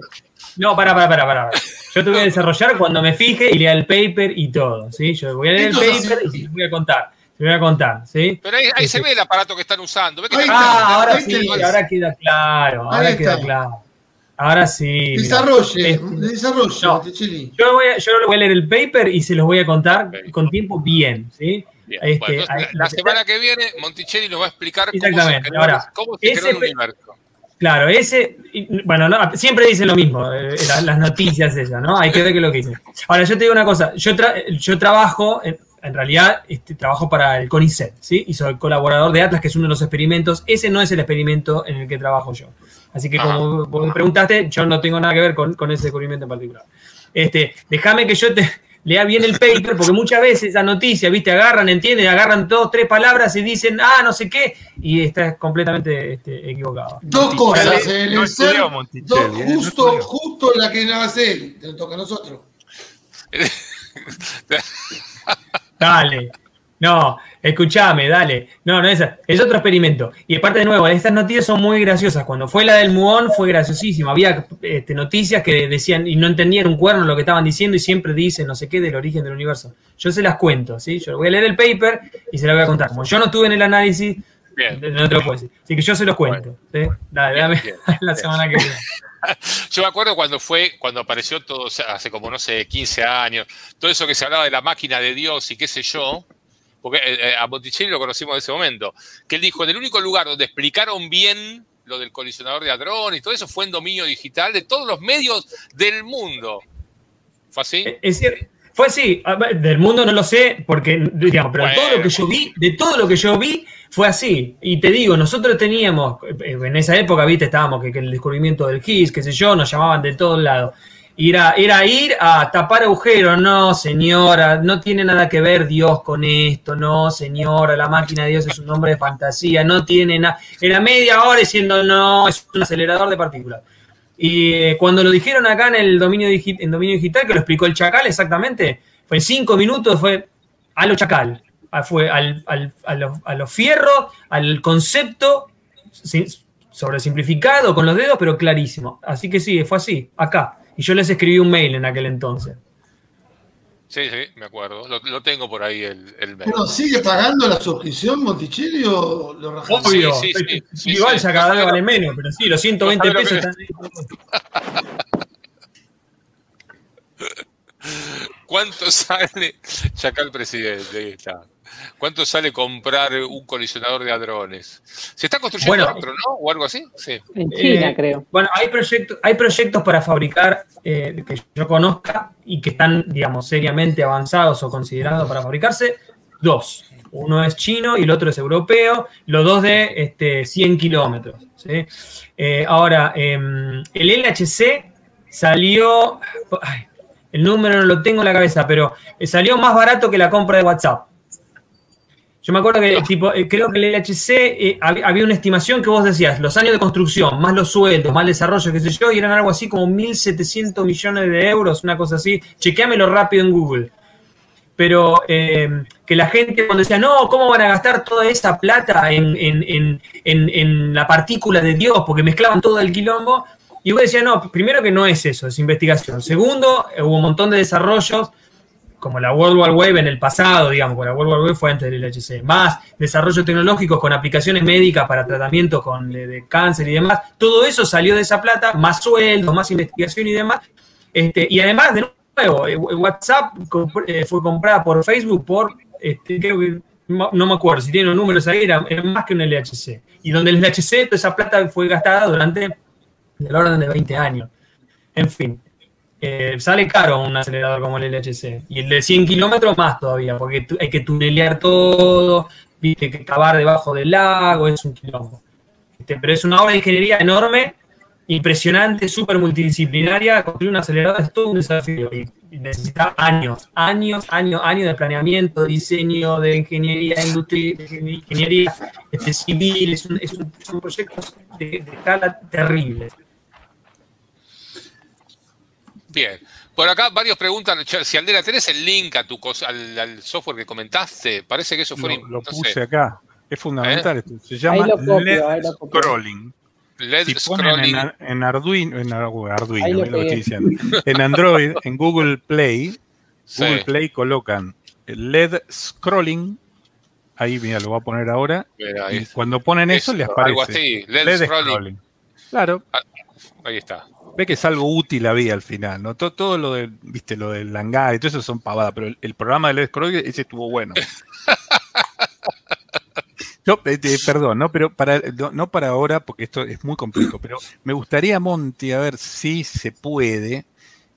No, para, para, para, para. Yo te voy a desarrollar cuando me fije y lea el paper y todo, ¿sí? Yo voy a leer el paper y les voy a contar. Te voy a contar, ¿sí? Pero ahí, ahí se ve el aparato que están usando. ah, ahora sí, ahora queda claro, ahora queda claro. Ahora sí. Desarrolle, desarrolle, yo, voy a, yo voy a leer el paper y se los voy a contar con tiempo bien, ¿sí? Este, la, semana que viene Monticelli nos va a explicar cómo se, creó, el universo. Claro, ese, bueno, siempre dicen lo mismo, eh, las, noticias esas, ¿no? Hay que ver qué es lo que dicen. Ahora, yo te digo una cosa, yo, yo trabajo, en, realidad, este, trabajo para el CONICET, ¿sí? Y soy colaborador de Atlas, que es uno de los experimentos. Ese no es el experimento en el que trabajo yo. Así que, como vos me preguntaste, yo no tengo nada que ver con, con ese descubrimiento en particular. Este, déjame que yo te, lea bien el paper, porque muchas veces esa noticia, viste, agarran, entienden, agarran dos, tres palabras y dicen, ah, no sé qué, y está completamente este, equivocado. Dos cosas, el no ser, justo, justo la que no hace te toca a nosotros. Dale. No, escúchame, dale. No, no es es otro experimento. Y aparte de nuevo, estas noticias son muy graciosas. Cuando fue la del Muón fue graciosísimo. Había este, noticias que decían y no entendían un cuerno lo que estaban diciendo y siempre dicen no sé qué del origen del universo. Yo se las cuento, ¿sí? Yo voy a leer el paper y se las voy a contar. Como yo no estuve en el análisis, no te lo puedo decir. Así que yo se los cuento. Dale, dame la semana que viene. Yo me acuerdo cuando fue, cuando apareció todo, hace como, no sé, 15 años, todo eso que se hablaba de la máquina de Dios y qué sé yo, porque eh, eh, a Monticelli lo conocimos en ese momento, que él dijo, en el único lugar donde explicaron bien lo del colisionador de hadrón y todo eso fue en dominio digital de todos los medios del mundo. ¿Fue así? Es cierto. Fue así, del mundo no lo sé, porque, digamos, pero todo lo que yo vi, de todo lo que yo vi, fue así. Y te digo, nosotros teníamos, en esa época, viste, estábamos que, el descubrimiento del GIS, qué sé yo, nos llamaban de todos lados. Era, era ir a tapar agujeros, no, señora, no tiene nada que ver Dios con esto, no, señora, la máquina de Dios es un nombre de fantasía, no tiene nada. Era media hora diciendo, no, es un acelerador de partículas. Y eh, cuando lo dijeron acá en el dominio, en dominio digital, que lo explicó el Chacal exactamente, fue en cinco minutos, fue a lo Chacal, fue al, a, los, fierros, al concepto, sobresimplificado con los dedos, pero clarísimo. Así que sí, fue así, acá. Y yo les escribí un mail en aquel entonces. Sí, sí, me acuerdo. Lo, tengo por ahí el, el mail. ¿sigue pagando la suscripción Monticelli o lo rajaron? Obvio, sí, sí, sí, igual ya cada vez vale menos, pero sí, los 120 pesos están ¿Cuánto sale? Chacal presidente, ahí está. ¿Cuánto sale comprar un colisionador de hadrones? ¿Se está construyendo otro, no? ¿O algo así? Sí. En China, eh, creo. Bueno, hay, proyectos, hay proyectos para fabricar eh, que yo conozca y que están, digamos, seriamente avanzados o considerados para fabricarse. Dos. Uno es chino y el otro es europeo, los dos de este, 100 kilómetros. Eh, ahora, em, el LHC salió, el número no lo tengo en la cabeza, pero salió más barato que la compra de WhatsApp. Yo me acuerdo que, tipo, eh, creo que el LHC eh, había una estimación que vos decías, los años de construcción, más los sueldos, más el desarrollo, qué sé yo, y eran algo así como 1.700 millones de euros, una cosa así. Chequeamelo rápido en Google. Pero eh, que la gente cuando decía, no, ¿cómo van a gastar toda esa plata en, en, en, en, la partícula de Dios? Porque mezclaban todo el quilombo. Y vos decías, no, primero que no es eso, es investigación. Segundo, hubo un montón de desarrollos como la World War Web en el pasado, digamos, porque la World War Web fue antes del LHC, más desarrollo tecnológico con aplicaciones médicas para tratamiento con, de, cáncer y demás, todo eso salió de esa plata, más sueldos, más investigación y demás, este, y además, de nuevo, eh, WhatsApp eh, fue comprada por Facebook por, este, creo que, no me acuerdo, si tienen los números ahí, era, más que un LHC, y donde el LHC, toda esa plata fue gastada durante el orden de 20 años. En fin, eh, sale caro un acelerador como el LHC. Y el de 100 kilómetros más todavía, porque hay que tunelear todo, hay que cavar debajo del lago, es un quilombo. Este, pero es una obra de ingeniería enorme, impresionante, súper multidisciplinaria. Construir un acelerador es todo un desafío y, necesita años, años, años, años de planeamiento, diseño, de ingeniería industria, de ingeniería este, civil. Es un, es son proyectos de escala terrible. Bien. Por acá varios preguntan, si Aldera, ¿tenés el link a tu cosa, al, software que comentaste? Parece que eso fue... Lo, lo puse acá. Es fundamental. ¿Eh? Se llama LED Scrolling. LED Scrolling. En, Arduino, en Arduino, lo estoy diciendo. en Android, en Google Play, Google Play colocan LED Scrolling. Ahí, mira, lo voy a poner ahora. y cuando ponen eso, les aparece. Algo así, LED, scrolling. Claro. Ah, ahí está ve que es algo útil había al final, ¿no? Todo, todo lo del, viste, lo del langar y todo eso son pavadas, pero el, programa de Led Scroll ese estuvo bueno. No, eh, perdón, no, pero para, no, para ahora, porque esto es muy complejo, pero me gustaría, Monty, a ver si se puede,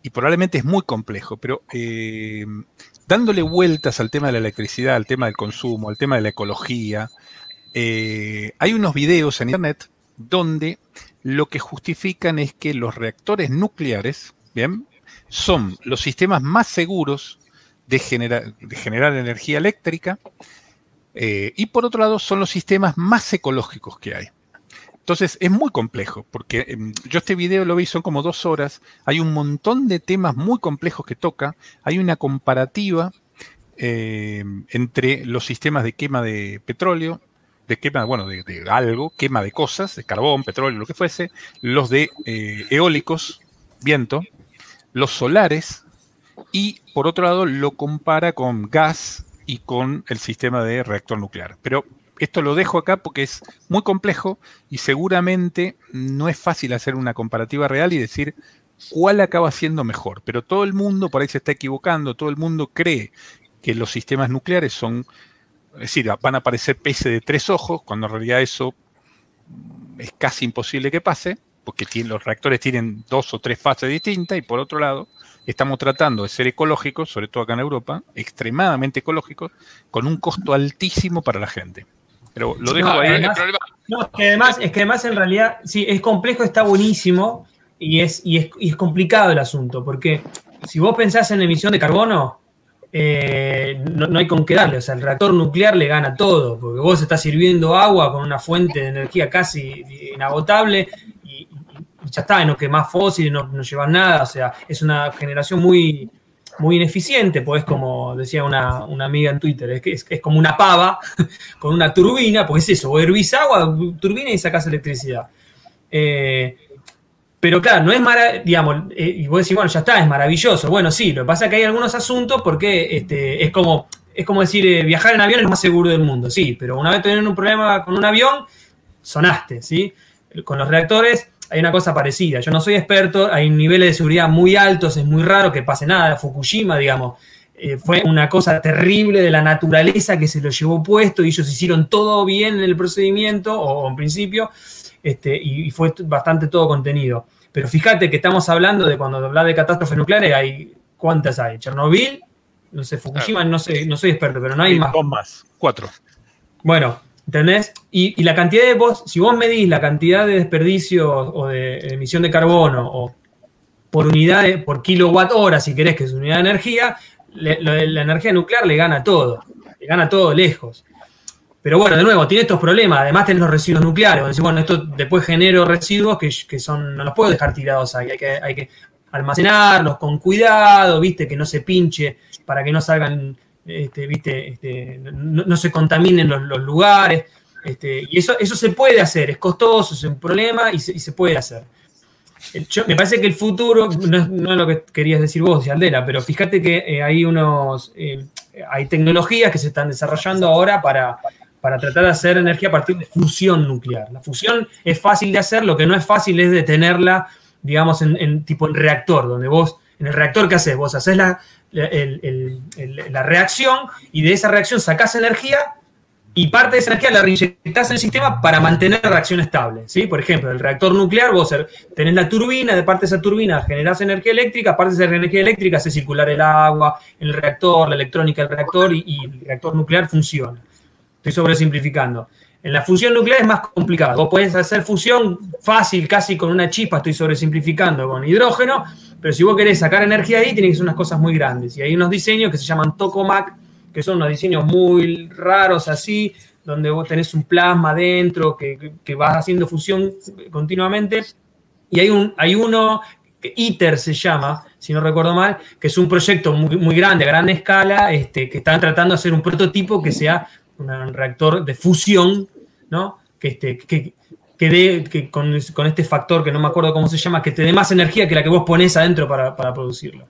y probablemente es muy complejo, pero eh, dándole vueltas al tema de la electricidad, al tema del consumo, al tema de la ecología, eh, hay unos videos en internet donde lo que justifican es que los reactores nucleares, ¿bien? Son los sistemas más seguros de, generar energía eléctrica eh, y por otro lado son los sistemas más ecológicos que hay. Entonces es muy complejo, porque em, yo este video lo vi, son como dos horas, hay un montón de temas muy complejos que toca, hay una comparativa em, entre los sistemas de quema de petróleo, de quema, bueno, de, algo, quema de cosas, de carbón, petróleo, lo que fuese, los de eh, eólicos, viento, los solares, y por otro lado lo compara con gas y con el sistema de reactor nuclear. Pero esto lo dejo acá porque es muy complejo y seguramente no es fácil hacer una comparativa real y decir cuál acaba siendo mejor. Pero todo el mundo por ahí se está equivocando, todo el mundo cree que los sistemas nucleares son, es decir, van a aparecer peces de tres ojos, cuando en realidad eso es casi imposible que pase, porque los reactores tienen dos o tres fases distintas y por otro lado, estamos tratando de ser ecológicos, sobre todo acá en Europa, extremadamente ecológicos, con un costo altísimo para la gente. Pero lo dejo ahí. Además, no, es que además, es que además en realidad, sí, es complejo, está buenísimo y es, y es, y es complicado el asunto, porque si vos pensás en emisión de carbono, eh, no, hay con qué darle. O sea, el reactor nuclear le gana todo, porque vos estás sirviendo agua con una fuente de energía casi inagotable y, ya está, y no quemás fósiles, no, no llevas nada. O sea, es una generación muy, muy ineficiente, pues como decía una, amiga en Twitter, es, que es, como una pava con una turbina, pues es eso, vos hervís agua, turbina y sacás electricidad. Eh, pero claro, no es maravilloso, digamos, eh, y vos decís, bueno, ya está, es maravilloso. Bueno, sí, lo que pasa es que hay algunos asuntos porque este, es como es como decir, eh, viajar en avión es más seguro del mundo, sí, pero una vez teniendo un problema con un avión, sonaste, ¿sí? Con los reactores hay una cosa parecida. Yo no soy experto, hay niveles de seguridad muy altos, es muy raro que pase nada. Fukushima, digamos, eh, fue una cosa terrible de la naturaleza que se lo llevó puesto y ellos hicieron todo bien en el procedimiento o en principio este, y, fue bastante todo contenido. Pero fíjate que estamos hablando de cuando habla de catástrofes nucleares, hay ¿cuántas hay? Chernobyl, no sé, Fukushima, no sé, no soy experto, pero no hay más. Dos más, cuatro. Bueno, ¿entendés? Y, la cantidad de vos, si vos medís la cantidad de desperdicio o de emisión de carbono o por unidad, por kilowatt hora, si querés que es unidad de energía, la energía nuclear le gana todo, le gana todo lejos. Pero bueno, de nuevo, tiene estos problemas. Además, tenés los residuos nucleares. bueno, esto después genero residuos que, son, no los puedo dejar tirados ahí. Hay que, hay que almacenarlos con cuidado, viste, que no se pinche para que no salgan, este, viste, este, no, se contaminen los, lugares. Este, y eso, eso se puede hacer, es costoso, es un problema y se, puede hacer. me parece que el futuro, no es, lo que querías decir vos, Aldera, pero fíjate que eh, hay unos, eh, hay tecnologías que se están desarrollando ahora para, para tratar de hacer energía a partir de fusión nuclear. La fusión es fácil de hacer, lo que no es fácil es detenerla, digamos, en, tipo en reactor, donde vos, en el reactor, ¿qué haces? Vos haces la, la, reacción y de esa reacción sacás energía y parte de esa energía la reinyectás en el sistema para mantener la reacción estable. ¿sí? Por ejemplo, el reactor nuclear, vos tenés la turbina, de parte de esa turbina generás energía eléctrica, parte de esa energía eléctrica hace circular el agua, el reactor, la electrónica del reactor y el reactor nuclear funciona. Estoy sobresimplificando. En la fusión nuclear es más complicado. Vos podés hacer fusión fácil, casi con una chispa, estoy sobresimplificando, con hidrógeno, pero si vos querés sacar energía ahí, tiene que unas cosas muy grandes. Y hay unos diseños que se llaman tokamak, que son unos diseños muy raros así, donde vos tenés un plasma dentro que, que vas haciendo fusión continuamente. Y hay, un, hay uno, que ITER se llama, si no recuerdo mal, que es un proyecto muy, muy grande, a gran escala, este, que están tratando de hacer un prototipo que sea un reactor de fusión, ¿no? Que, este, que, que, dé, que con, este factor que no me acuerdo cómo se llama, que te dé más energía que la que vos pones adentro para, producirlo.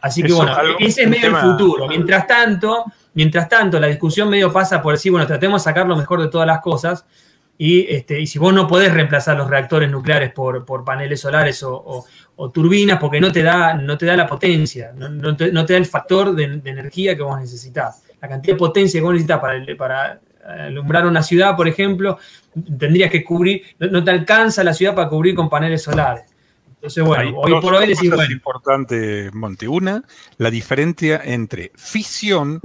Así que bueno, ese es medio el futuro. Mientras tanto, mientras tanto, la discusión medio pasa por decir, bueno, tratemos de sacar lo mejor de todas las cosas. Y, este, y si vos no podés reemplazar los reactores nucleares por, paneles solares o, turbinas, porque no te da, no te da la potencia, no, te, da el factor de, de energía que vos necesitas la cantidad de potencia que vos necesitas para, para alumbrar una ciudad, por ejemplo, tendrías que cubrir, no, te alcanza la ciudad para cubrir con paneles solares. Entonces, bueno, hoy por hoy decimos. Es importante, Monte. Una, la diferencia entre fisión,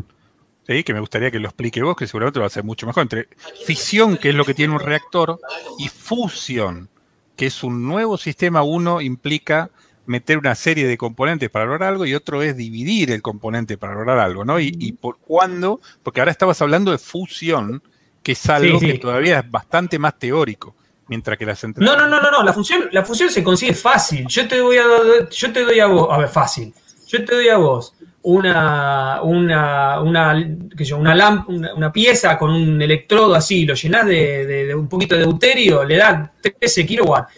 que me gustaría que lo explique vos, que seguramente lo va a hacer mucho mejor, entre fisión, que es lo que tiene un reactor, y fusión, que es un nuevo sistema. Uno implica meter una serie de componentes para lograr algo y otro es dividir el componente para lograr algo, ¿no? Y, por cuándo, porque ahora estabas hablando de fusión, que es algo que todavía es bastante más teórico. Mientras que la central. No, no, no, no, no. La función, la función se consigue fácil. Yo te doy a, yo te doy a vos, a ver, fácil. Yo te doy a vos una, una, una, yo, una, una, pieza con un electrodo así, lo llenás de, de, un poquito de deuterio, le das 13 kilowatts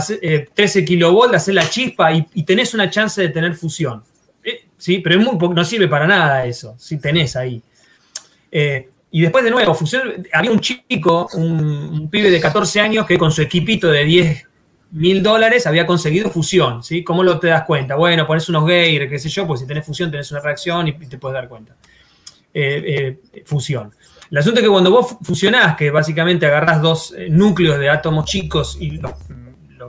13 eh, kilovolts, hacer la chispa y, tenés una chance de tener fusión. Eh, sí, pero es muy, no sirve para nada eso, si tenés ahí. Eh, Y después de nuevo, fusión, había un chico, un, pibe de 14 años que con su equipito de 10 mil dólares había conseguido fusión, ¿sí? ¿Cómo lo te das cuenta? Bueno, pones unos gays, qué sé yo, pues si tenés fusión tenés una reacción y te puedes dar cuenta. Eh, eh, fusión. El asunto es que cuando vos fusionás, que básicamente agarrás dos eh, núcleos de átomos chicos y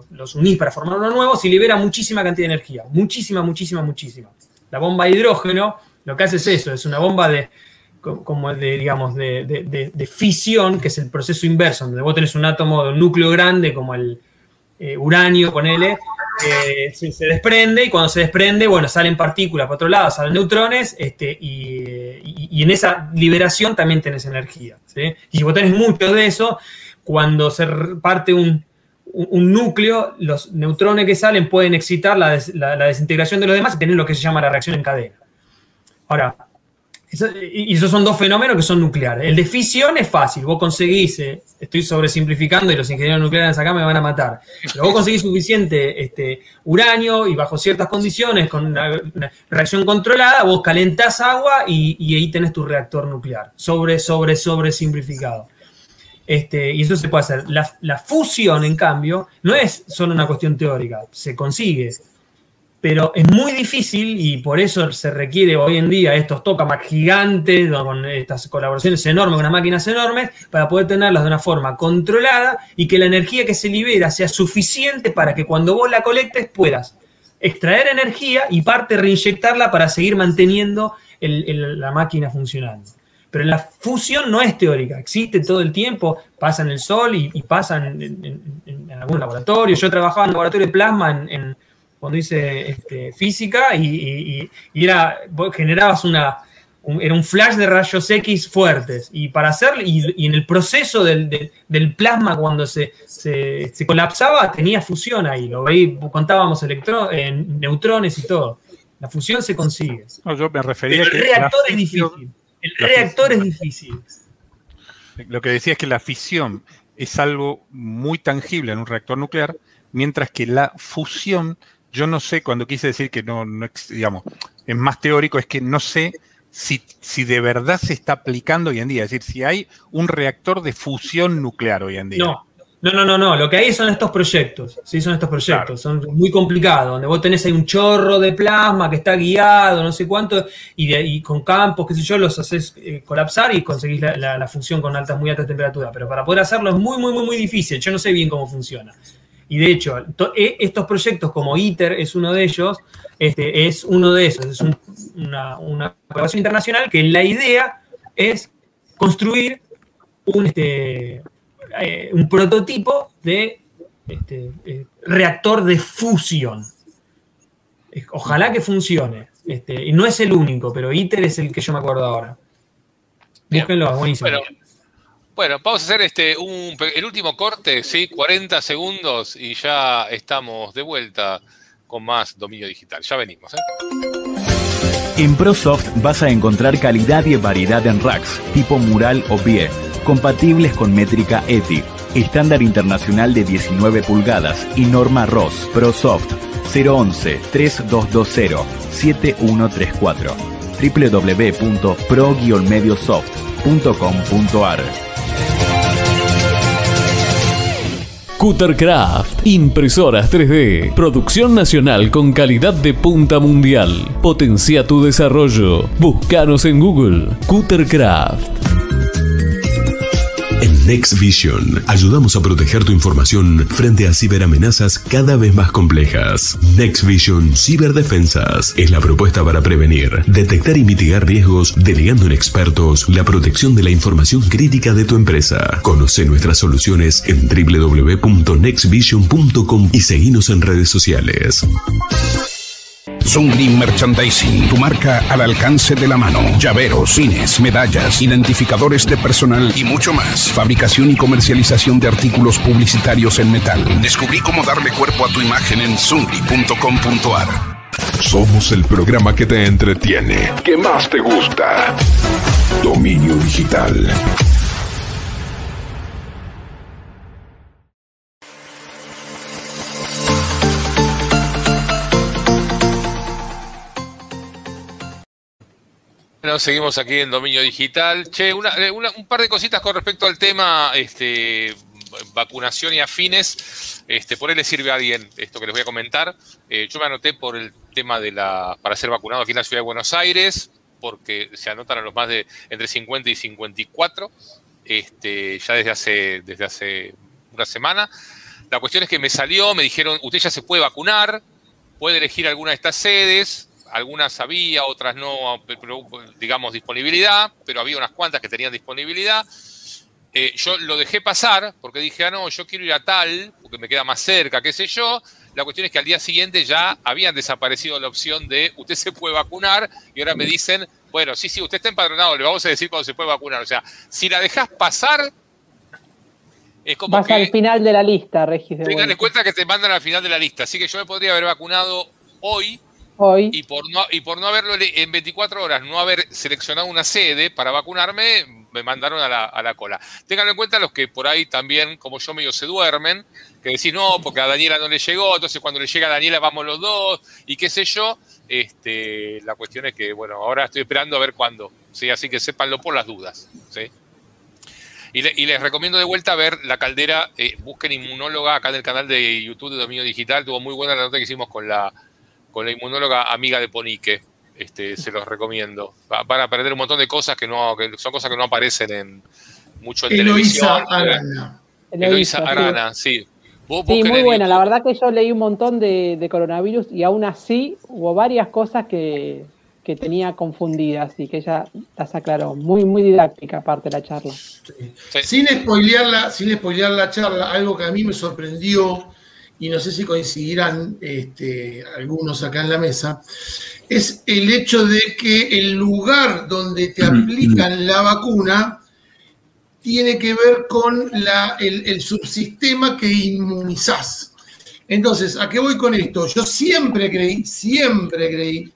los, unís para formar uno nuevo, se libera muchísima cantidad de energía. Muchísima, muchísima, muchísima. La bomba de hidrógeno lo que hace es eso, es una bomba de, como de, digamos, de, fisión, que es el proceso inverso, donde vos tenés un átomo de un núcleo grande como el uranio, ponele, se, desprende y cuando se desprende, bueno, salen partículas por otro lado, salen neutrones este, y, en esa liberación también tenés energía. Y si vos tenés mucho de eso, cuando se parte un, núcleo, los neutrones que salen pueden excitar la, la, desintegración de los demás y tener lo que se llama la reacción en cadena. Ahora, y esos son dos fenómenos que son nucleares. El de fisión es fácil, vos conseguís, eh, estoy sobresimplificando y los ingenieros nucleares acá me van a matar, pero vos conseguís suficiente este, uranio y bajo ciertas condiciones, con una, reacción controlada, vos calentás agua y, ahí tenés tu reactor nuclear, sobre, sobre, sobre simplificado. Este, y eso se puede hacer. La, la fusión, en cambio, no es solo una cuestión teórica, se consigue pero es muy difícil y por eso se requiere hoy en día estos tokamaks gigantes, con estas colaboraciones enormes, con unas máquinas enormes, para poder tenerlas de una forma controlada y que la energía que se libera sea suficiente para que cuando vos la colectes puedas extraer energía y parte reinyectarla para seguir manteniendo la máquina funcionando. Pero la fusión no es teórica, existe todo el tiempo, pasa en el sol y, pasa en, en, algún laboratorio. Yo trabajaba en el laboratorio de plasma en cuando hice este, física y, era, generabas una, un, era un flash de rayos X fuertes. Y para hacer, y, en el proceso del, plasma cuando se, se, colapsaba, tenía fusión ahí. Lo veí, contábamos en neutrones y todo. La fusión se consigue. yo me refería el reactor es difícil. El reactor es difícil. Lo que decía es que la fisión es algo muy tangible en un reactor nuclear, mientras que la fusión yo no sé, cuando quise decir que no, no digamos, es más teórico, es que no sé si, si, de verdad se está aplicando hoy en día. Es decir, si hay un reactor de fusión nuclear hoy en día. No. No, no, no, no. Lo que hay son estos proyectos. Sí, son estos proyectos. Son muy complicados. Donde vos tenés ahí un chorro de plasma que está guiado, no sé cuánto, y, y con campos, qué sé yo, los haces eh, colapsar y conseguís la, la, fusión con altas, muy altas temperaturas. Pero para poder hacerlo es muy, muy, muy, muy difícil. Yo no sé bien cómo funciona. Y de hecho, e, estos proyectos como ITER es uno de ellos, este, es uno de esos, es una, una colaboración internacional que la idea es construir un, este, eh, un prototipo de este, eh, reactor de fusión. Ojalá que funcione. Este, y no es el único, pero ITER es el que yo me acuerdo ahora. Búsquenlo, es buenísimo. Bueno, vamos a hacer este el último corte, sí, 40 segundos y ya estamos de vuelta con más dominio digital. Ya venimos. ¿eh? En ProSoft vas a encontrar calidad y variedad en racks, tipo mural o pie, compatibles con métrica ETI, estándar internacional de 19 pulgadas y norma ROS. ProSoft 011 3220 7134 www.pro-mediosoft.com.ar Cuttercraft, impresoras 3D, producción nacional con calidad de punta mundial. Potencia tu desarrollo. Búscanos en Google. Cuttercraft. Next Vision ayudamos a proteger tu información frente a ciberamenazas cada vez más complejas. Next Vision Ciberdefensas es la propuesta para prevenir, detectar y mitigar riesgos, delegando en expertos la protección de la información crítica de tu empresa. Conoce nuestras soluciones en www.nextvision.com y seguinos en redes sociales. Zungli Merchandising, tu marca al alcance de la mano. Llaveros, cines, medallas, identificadores de personal y mucho más. Fabricación y comercialización de artículos publicitarios en metal. Descubrí cómo darle cuerpo a tu imagen en zungli.com.ar. Somos el programa que te entretiene, que más te gusta. Dominio digital. Seguimos aquí en Dominio Digital. Che, eh, un par de cositas con respecto al tema este, vacunación y afines. Este, por él le sirve a alguien esto que les voy a comentar. Eh, yo me anoté por el tema de la para ser vacunado aquí en la ciudad de Buenos Aires, porque se anotan a los más de entre 50 y 54, este, ya desde hace, desde hace una semana. La cuestión es que me salió, me dijeron, usted ya se puede vacunar, puede elegir alguna de estas sedes, algunas había, otras no, digamos, disponibilidad, pero había unas cuantas que tenían disponibilidad. Eh, yo lo dejé pasar porque dije, ah, no, yo quiero ir a tal, porque me queda más cerca, qué sé yo. La cuestión es que al día siguiente ya habían desaparecido la opción de usted se puede vacunar y ahora me dicen, bueno, sí, sí, usted está empadronado, le vamos a decir cuándo se puede vacunar. O sea, si la dejas pasar, es como Vas al final de la lista, Regis. Tengan en cuenta que te mandan al final de la lista, así que yo me podría haber vacunado hoy, Y por no, y por no haberlo en 24 horas, no haber seleccionado una sede para vacunarme, me mandaron a la, cola. Ténganlo en cuenta los que por ahí también, como yo, medio se duermen, que decís, no, porque a Daniela no le llegó, entonces cuando le llega a Daniela vamos los dos, y qué sé yo. Este, la cuestión es que, bueno, ahora estoy esperando a ver cuándo, ¿sí? así que sépanlo por las dudas. ¿sí? Y, les recomiendo de vuelta ver la caldera, eh, busquen inmunóloga acá en el canal de YouTube de Dominio Digital, tuvo muy buena la nota que hicimos con la, con la inmunóloga amiga de Ponique este, se los recomiendo. Van a aprender un montón de cosas que no, que son cosas que no aparecen en mucho en televisión. Arana. Eloisa Arana, sí. sí, muy buena. La verdad que yo leí un montón de, coronavirus y aún así hubo varias cosas que, tenía confundidas y que ella las aclaró. Muy, muy didáctica aparte de la charla. Sin, spoilear sin spoilear la charla, algo que a mí me sorprendió y no sé si coincidirán este, algunos acá en la mesa, es el hecho de que el lugar donde te aplican la vacuna tiene que ver con el, subsistema que inmunizás. Entonces, ¿a qué voy con esto? Yo siempre creí, siempre creí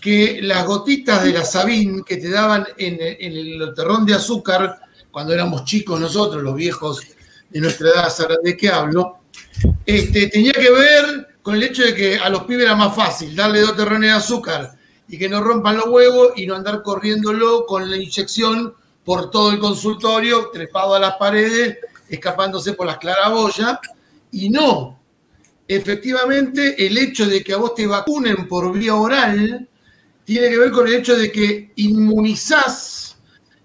que las gotitas de la Sabin que te daban en, en el terrón de azúcar, cuando éramos chicos nosotros, los viejos de nuestra edad, ¿sabrán de qué hablo? Este, tenía que ver con el hecho de que a los pibes era más fácil darle dos terrones de azúcar y que no rompan los huevos y no andar corriéndolo con la inyección por todo el consultorio, trepado a las paredes, escapándose por las claraboyas. Y no, efectivamente, el hecho de que a vos te vacunen por vía oral tiene que ver con el hecho de que inmunizás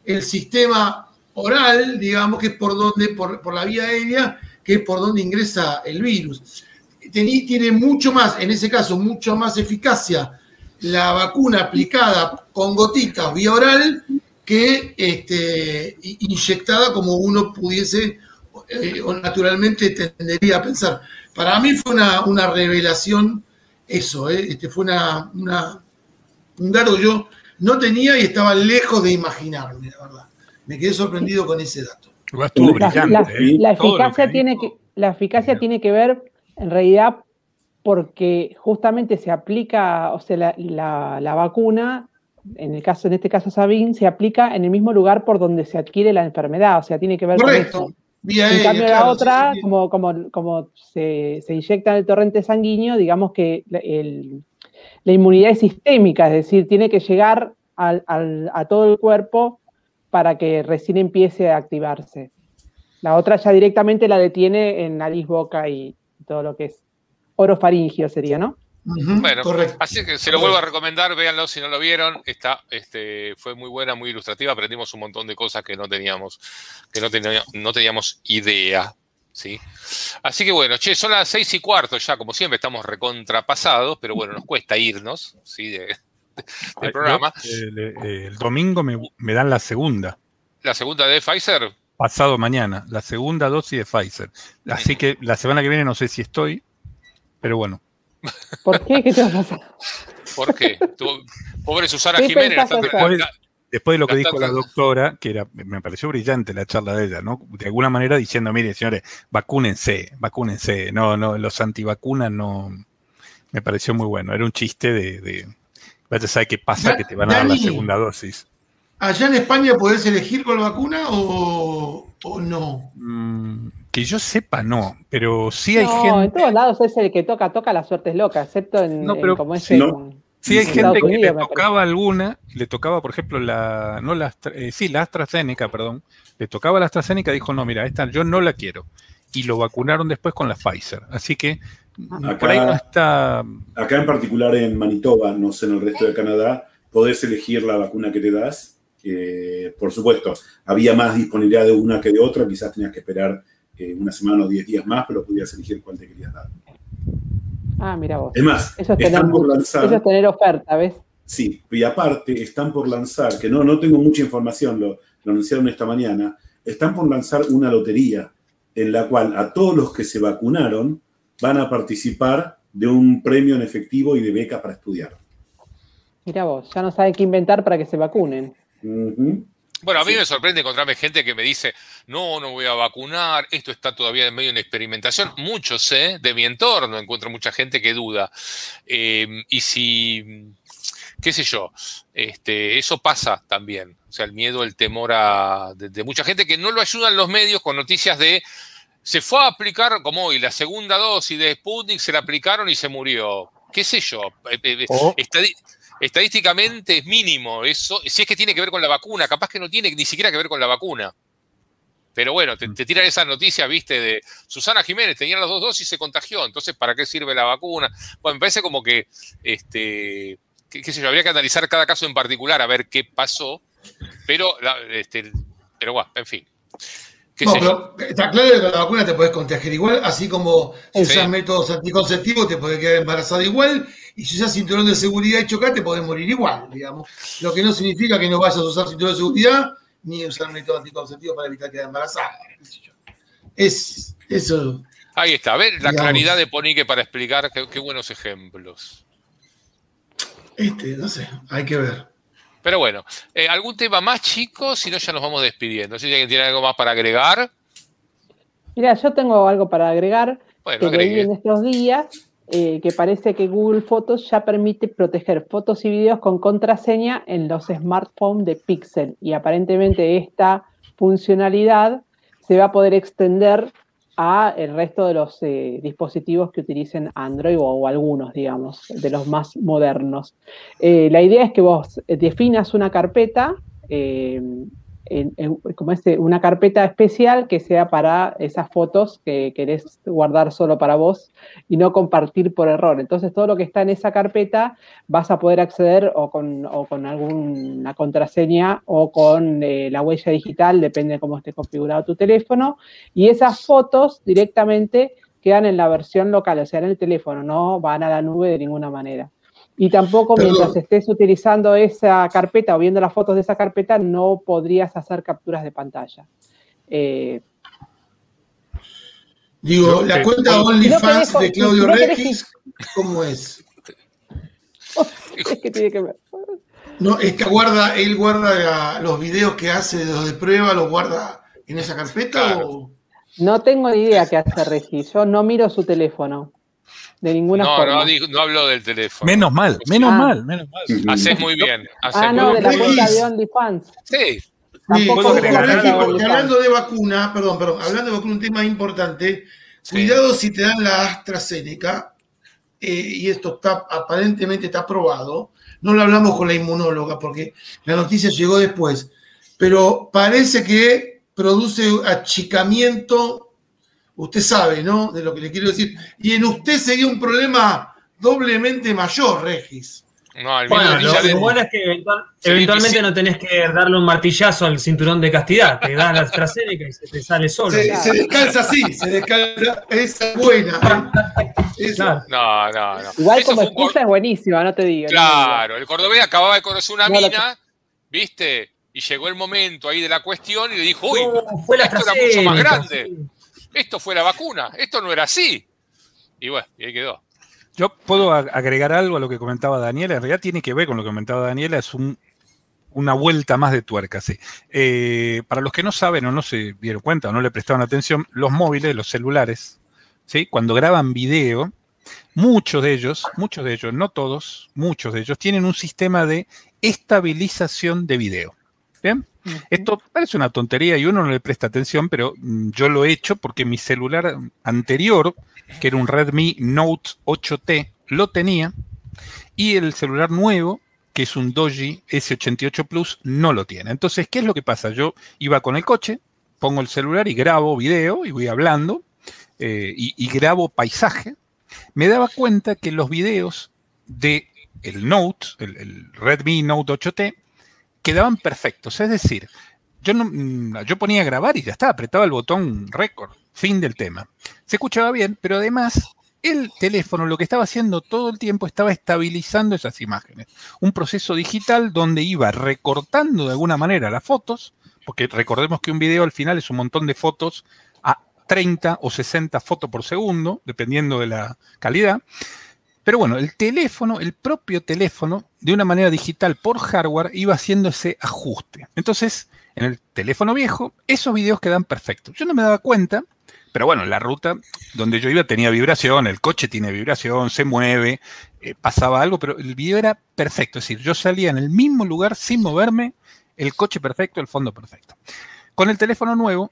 el sistema oral, digamos que es por donde, por, por la vía aérea, que es por donde ingresa el virus. Tiene mucho más, en ese caso, mucho más eficacia la vacuna aplicada con gotitas vía oral que este, inyectada como uno pudiese eh, o naturalmente tendería a pensar. Para mí fue una, revelación eso, eh, este, fue una, un dato yo no tenía y estaba lejos de imaginarme, la verdad. Me quedé sorprendido con ese dato. ¿Eh? la, eficacia, tiene que, la eficacia tiene que ver, en realidad, porque justamente se aplica, o sea, la, vacuna, en, el caso, en este caso Sabin, se aplica en el mismo lugar por donde se adquiere la enfermedad, o sea, tiene que ver con eso. en cambio, la otra, como, como, como se, inyecta en el torrente sanguíneo, digamos que la inmunidad es sistémica, es decir, tiene que llegar a todo el cuerpo para que recién empiece a activarse. La otra ya directamente la detiene en nariz, boca y todo lo que es orofaringio sería, ¿no? bueno, correcto. así que se lo vuelvo a recomendar, véanlo si no lo vieron. Está, este, fue muy buena, muy ilustrativa. Aprendimos un montón de cosas que no teníamos, que no teníamos, no teníamos idea. ¿sí? Así que bueno, che, son las seis y cuarto ya, como siempre, estamos recontrapasados, pero bueno, nos cuesta irnos, ¿sí? De, del programa. El, domingo me, dan la segunda. ¿La segunda de Pfizer? Pasado mañana, la segunda dosis de Pfizer. Así que la semana que viene no sé si estoy, pero bueno. ¿Por qué? ¿Qué te va a pasar? ¿Por qué? pobre Susana Jiménez. Después, de lo que dijo la doctora, que era, me pareció brillante la charla de ella, ¿no? De alguna manera diciendo, mire, señores, vacúnense, vacúnense. No, no, los antivacunas no. Me pareció muy bueno. Era un chiste de ya sabes qué pasa que te van a dar la segunda dosis. ¿Allá en España podés elegir con la vacuna o, no? Mm, que yo sepa, no, pero sí hay gente. En todos lados es el que toca, toca, la suerte es loca, excepto en, no, como ese. No, Sí, hay gente que le tocaba alguna, le tocaba, por ejemplo, la, no la, eh, sí, la AstraZeneca, perdón, le tocaba la AstraZeneca, dijo, no, mira, esta yo no la quiero. Y lo vacunaron después con la Pfizer. Así que acá, por ahí no está... Acá en particular en Manitoba, no sé, en el resto de Canadá, podés elegir la vacuna que te das. por supuesto, había más disponibilidad de una que de otra, quizás tenías que esperar eh, una semana o diez días más, pero podías elegir cuál te querías dar. Ah, mira vos. Es más, eso es, tener, por lanzar, eso es tener oferta, ¿ves? Sí, y aparte están por lanzar, que no, no tengo mucha información, lo, lo anunciaron esta mañana, están por lanzar una lotería en la cual a todos los que se vacunaron van a participar de un premio en efectivo y de beca para estudiar. Mira vos, ya no saben qué inventar para que se vacunen. Bueno, a mí me sorprende encontrarme gente que me dice, no, no voy a vacunar, esto está todavía en medio de una experimentación. Muchos, sé, De mi entorno encuentro mucha gente que duda. Eh, y si, qué sé yo, este, eso pasa también. O sea, el miedo, el temor a, de, mucha gente que no lo ayudan los medios con noticias de se fue a aplicar, como hoy, la segunda dosis de Sputnik, se la aplicaron y se murió. ¿Qué sé yo? Eh, eh, estadísticamente es mínimo. Eso, si es que tiene que ver con la vacuna, capaz que no tiene ni siquiera que ver con la vacuna. Pero bueno, te, tiran esa noticia, viste, de Susana Jiménez, tenía las dos dosis y se contagió. Entonces, ¿para qué sirve la vacuna? Bueno, me parece como que, este, qué, sé yo, habría que analizar cada caso en particular a ver qué pasó. Pero, este, pero bueno, en fin. No, pero está claro que con la vacuna te puedes contagiar igual, así como si usas métodos anticonceptivos te puedes quedar embarazada igual, y si usas cinturón de seguridad y chocar te podés morir igual, digamos. Lo que no significa que no vayas a usar cinturón de seguridad ni usar método anticonceptivo para evitar quedar embarazada. Es eso. Ahí está, a ver la claridad de Ponique para explicar qué, buenos ejemplos. Este, no sé, hay que ver. Pero bueno, eh, ¿algún tema más, chicos? Si no, ya nos vamos despidiendo. Si alguien tiene algo más para agregar. Mira, yo tengo algo para agregar bueno, que leí en estos días, eh, que parece que Google Fotos ya permite proteger fotos y videos con contraseña en los smartphones de Pixel. Y aparentemente esta funcionalidad se va a poder extender a el resto de los eh, dispositivos que utilicen Android o, algunos, digamos, de los más modernos. Eh, la idea es que vos definas una carpeta como este, una carpeta especial que sea para esas fotos que querés guardar solo para vos y no compartir por error. Entonces, todo lo que está en esa carpeta vas a poder acceder o con, con alguna contraseña o con eh, la huella digital, depende de cómo esté configurado tu teléfono. Y esas fotos directamente quedan en la versión local, o sea, en el teléfono, no van a la nube de ninguna manera. Y tampoco mientras estés utilizando esa carpeta o viendo las fotos de esa carpeta, no podrías hacer capturas de pantalla. Eh, Digo, la cuenta OnlyFans de Claudio Regis, ¿cómo es? ¿Qué tiene que ver? No, es que guarda, él guarda los videos que hace de los de prueba, los guarda en esa carpeta o... No tengo ni idea qué hace Regis. Yo no miro su teléfono de ninguna no, forma. No, no hablo del teléfono. Menos mal, menos ah. mal, menos mal. Haces muy bien. ah, no, de la cuenta de OnlyFans. Sí. sí hablando de vacuna, perdón, perdón, hablando de vacuna, un tema importante. Cuidado si te dan la AstraZeneca, eh, y esto está aparentemente está aprobado. No lo hablamos con la inmunóloga porque la noticia llegó después, pero parece que produce achicamiento Usted sabe, ¿no? De lo que le quiero decir. Y en usted sería un problema doblemente mayor, Regis. No, el bueno, lo, bueno es que eventualmente no tenés que darle un martillazo al cinturón de castidad. Te da la AstraZeneca y se te sale solo. Se, descansa así, se descansa. Esa es buena. No, no, no. Igual como excusa es buenísima, no te digo. Claro, el cordobés acababa de conocer una mina, ¿viste? Y llegó el momento ahí de la cuestión y le dijo, uy, fue la esto era mucho más grande esto fue la vacuna, esto no era así. Y bueno, y ahí quedó. Yo puedo agregar algo a lo que comentaba Daniela, en realidad tiene que ver con lo que comentaba Daniela, es una vuelta más de tuerca, sí. Eh, para los que no saben o no se dieron cuenta o no le prestaron atención, los móviles, los celulares, ¿sí? cuando graban video, muchos de ellos, muchos de ellos, no todos, muchos de ellos, tienen un sistema de estabilización de video. ¿Bien? Esto parece una tontería y uno no le presta atención, pero mm, yo lo he hecho porque mi celular anterior, que era un Redmi Note 8T, lo tenía y el celular nuevo, que es un Doji S88 Plus, no lo tiene. Entonces, ¿qué es lo que pasa? Yo iba con el coche, pongo el celular y grabo video y voy hablando eh, y, grabo paisaje. Me daba cuenta que los videos de el Note, el, Redmi Note 8T, quedaban perfectos. Es decir, yo, mm, yo ponía a grabar y ya está, apretaba el botón récord, fin del tema. Se escuchaba bien, pero además el teléfono lo que estaba haciendo todo el tiempo estaba estabilizando esas imágenes. Un proceso digital donde iba recortando de alguna manera las fotos, porque recordemos que un video al final es un montón de fotos a 30 o 60 fotos por segundo, dependiendo de la calidad. Pero bueno, el teléfono, el propio teléfono, de una manera digital por hardware, iba haciendo ese ajuste. Entonces, en el teléfono viejo, esos videos quedan perfectos. Yo no me daba cuenta pero bueno, la ruta donde yo iba tenía vibración, el coche tiene vibración, se mueve, eh, pasaba algo, pero el video era perfecto. Es decir, yo salía en el mismo lugar sin moverme, el coche perfecto, el fondo perfecto. Con el teléfono nuevo,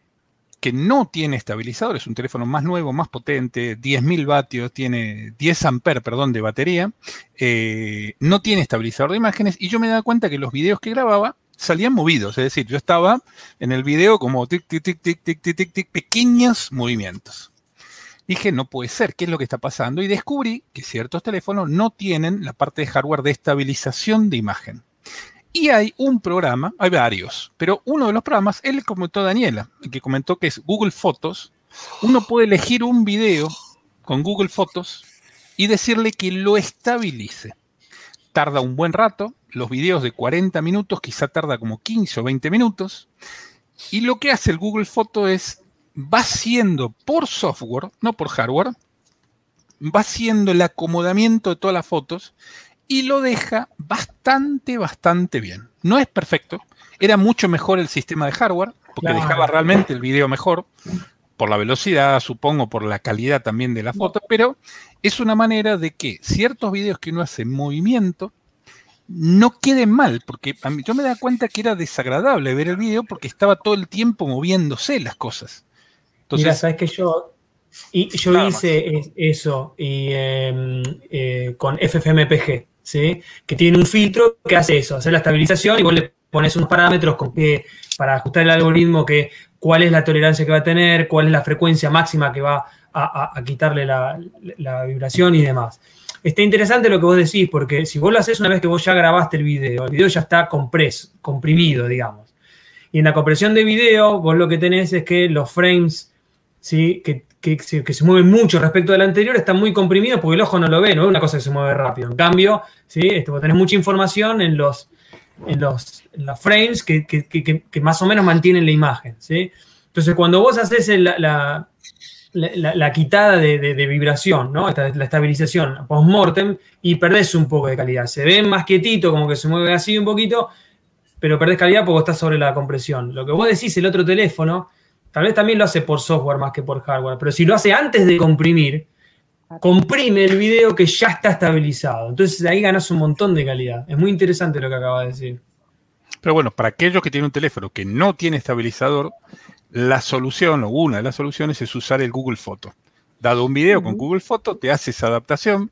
que no tiene estabilizador, es un teléfono más nuevo, más potente, 10.000 vatios, tiene 10 amperes, perdón, de batería, eh, no tiene estabilizador de imágenes y yo me daba cuenta que los videos que grababa salían movidos, es decir, yo estaba en el video como tic, tic, tic, tic, tic, tic, tic, tic pequeños movimientos. Dije, no puede ser, ¿qué es lo que está pasando? Y descubrí que ciertos teléfonos no tienen la parte de hardware de estabilización de imagen. Y hay un programa, hay varios, pero uno de los programas, él comentó Daniela, que comentó que es Google Fotos. Uno puede elegir un video con Google Fotos y decirle que lo estabilice. Tarda un buen rato, los videos de 40 minutos, quizá tarda como 15 o 20 minutos. Y lo que hace el Google Foto es, va haciendo por software, no por hardware, va haciendo el acomodamiento de todas las fotos y lo deja bastante, bastante bien. No es perfecto, era mucho mejor el sistema de hardware, porque dejaba realmente el video mejor, por la velocidad, supongo, por la calidad también de la foto, pero es una manera de que ciertos videos que uno hace en movimiento, no quede mal, porque a mí, yo me da cuenta que era desagradable ver el video porque estaba todo el tiempo moviéndose las cosas. Entonces, Mira, sabes que yo, y, yo hice eso y, em, eh, con FFmpg, ¿sí? que tiene un filtro que hace eso, hacer la estabilización y vos le pones unos parámetros con que, para ajustar el algoritmo, que cuál es la tolerancia que va a tener, cuál es la frecuencia máxima que va a, quitarle la, vibración y demás. Está interesante lo que vos decís, porque si vos lo haces una vez que vos ya grabaste el video, el video ya está compres, comprimido, digamos. Y en la compresión de video, vos lo que tenés es que los frames, ¿sí? que, que, se mueven mucho respecto del anterior, están muy comprimidos porque el ojo no lo ve, no es una cosa que se mueve rápido. En cambio, ¿sí? Este, tenés mucha información en los, en los, frames que, más o menos mantienen la imagen. Entonces, cuando vos haces la, la, quitada de, vibración, ¿no? la estabilización post-mortem y perdés un poco de calidad. Se ve más quietito, como que se mueve así un poquito, pero perdés calidad porque está sobre la compresión. Lo que vos decís, el otro teléfono, tal vez también lo hace por software más que por hardware, pero si lo hace antes de comprimir, comprime el video que ya está estabilizado. Entonces ahí ganas un montón de calidad. Es muy interesante lo que acaba de decir. Pero bueno, para aquellos que tienen un teléfono que no tiene estabilizador, la solución o una de las soluciones es usar el Google Foto. Dado un video con Google Foto, te hace esa adaptación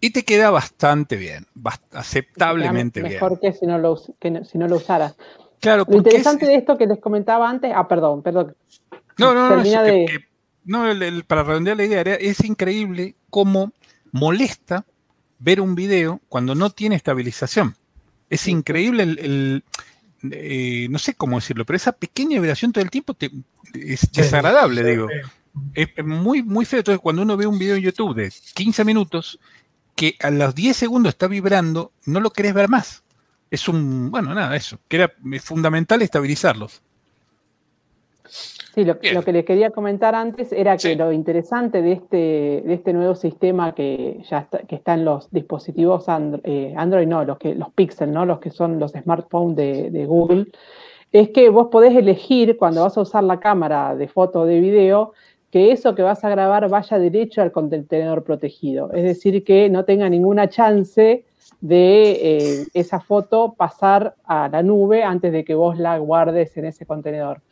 y te queda bastante bien, aceptablemente bien. Mejor que si no lo, si no lo usaras. Claro, lo interesante de esto que les comentaba antes, ah, perdón, perdón. No, no, no, no, para redondear la idea, es increíble cómo molesta ver un video cuando no tiene estabilización. Es increíble el, eh, no sé cómo decirlo, pero esa pequeña vibración todo el tiempo es desagradable, digo. Es muy, muy feo. Entonces, cuando uno ve un video en YouTube de 15 minutos, que a los 10 segundos está vibrando, no lo querés ver más. Es un, bueno, nada, eso, que era fundamental estabilizarlos. Sí, lo, que les quería comentar antes era que lo interesante de este, de este nuevo sistema que ya está, que está en los dispositivos eh, Android, no, los, que, los Pixel, ¿no? los que son los smartphones de, Google, es que vos podés elegir cuando vas a usar la cámara de foto o de video que eso que vas a grabar vaya derecho al contenedor protegido. Es decir, que no tenga ninguna chance de eh, esa foto pasar a la nube antes de que vos la guardes en ese contenedor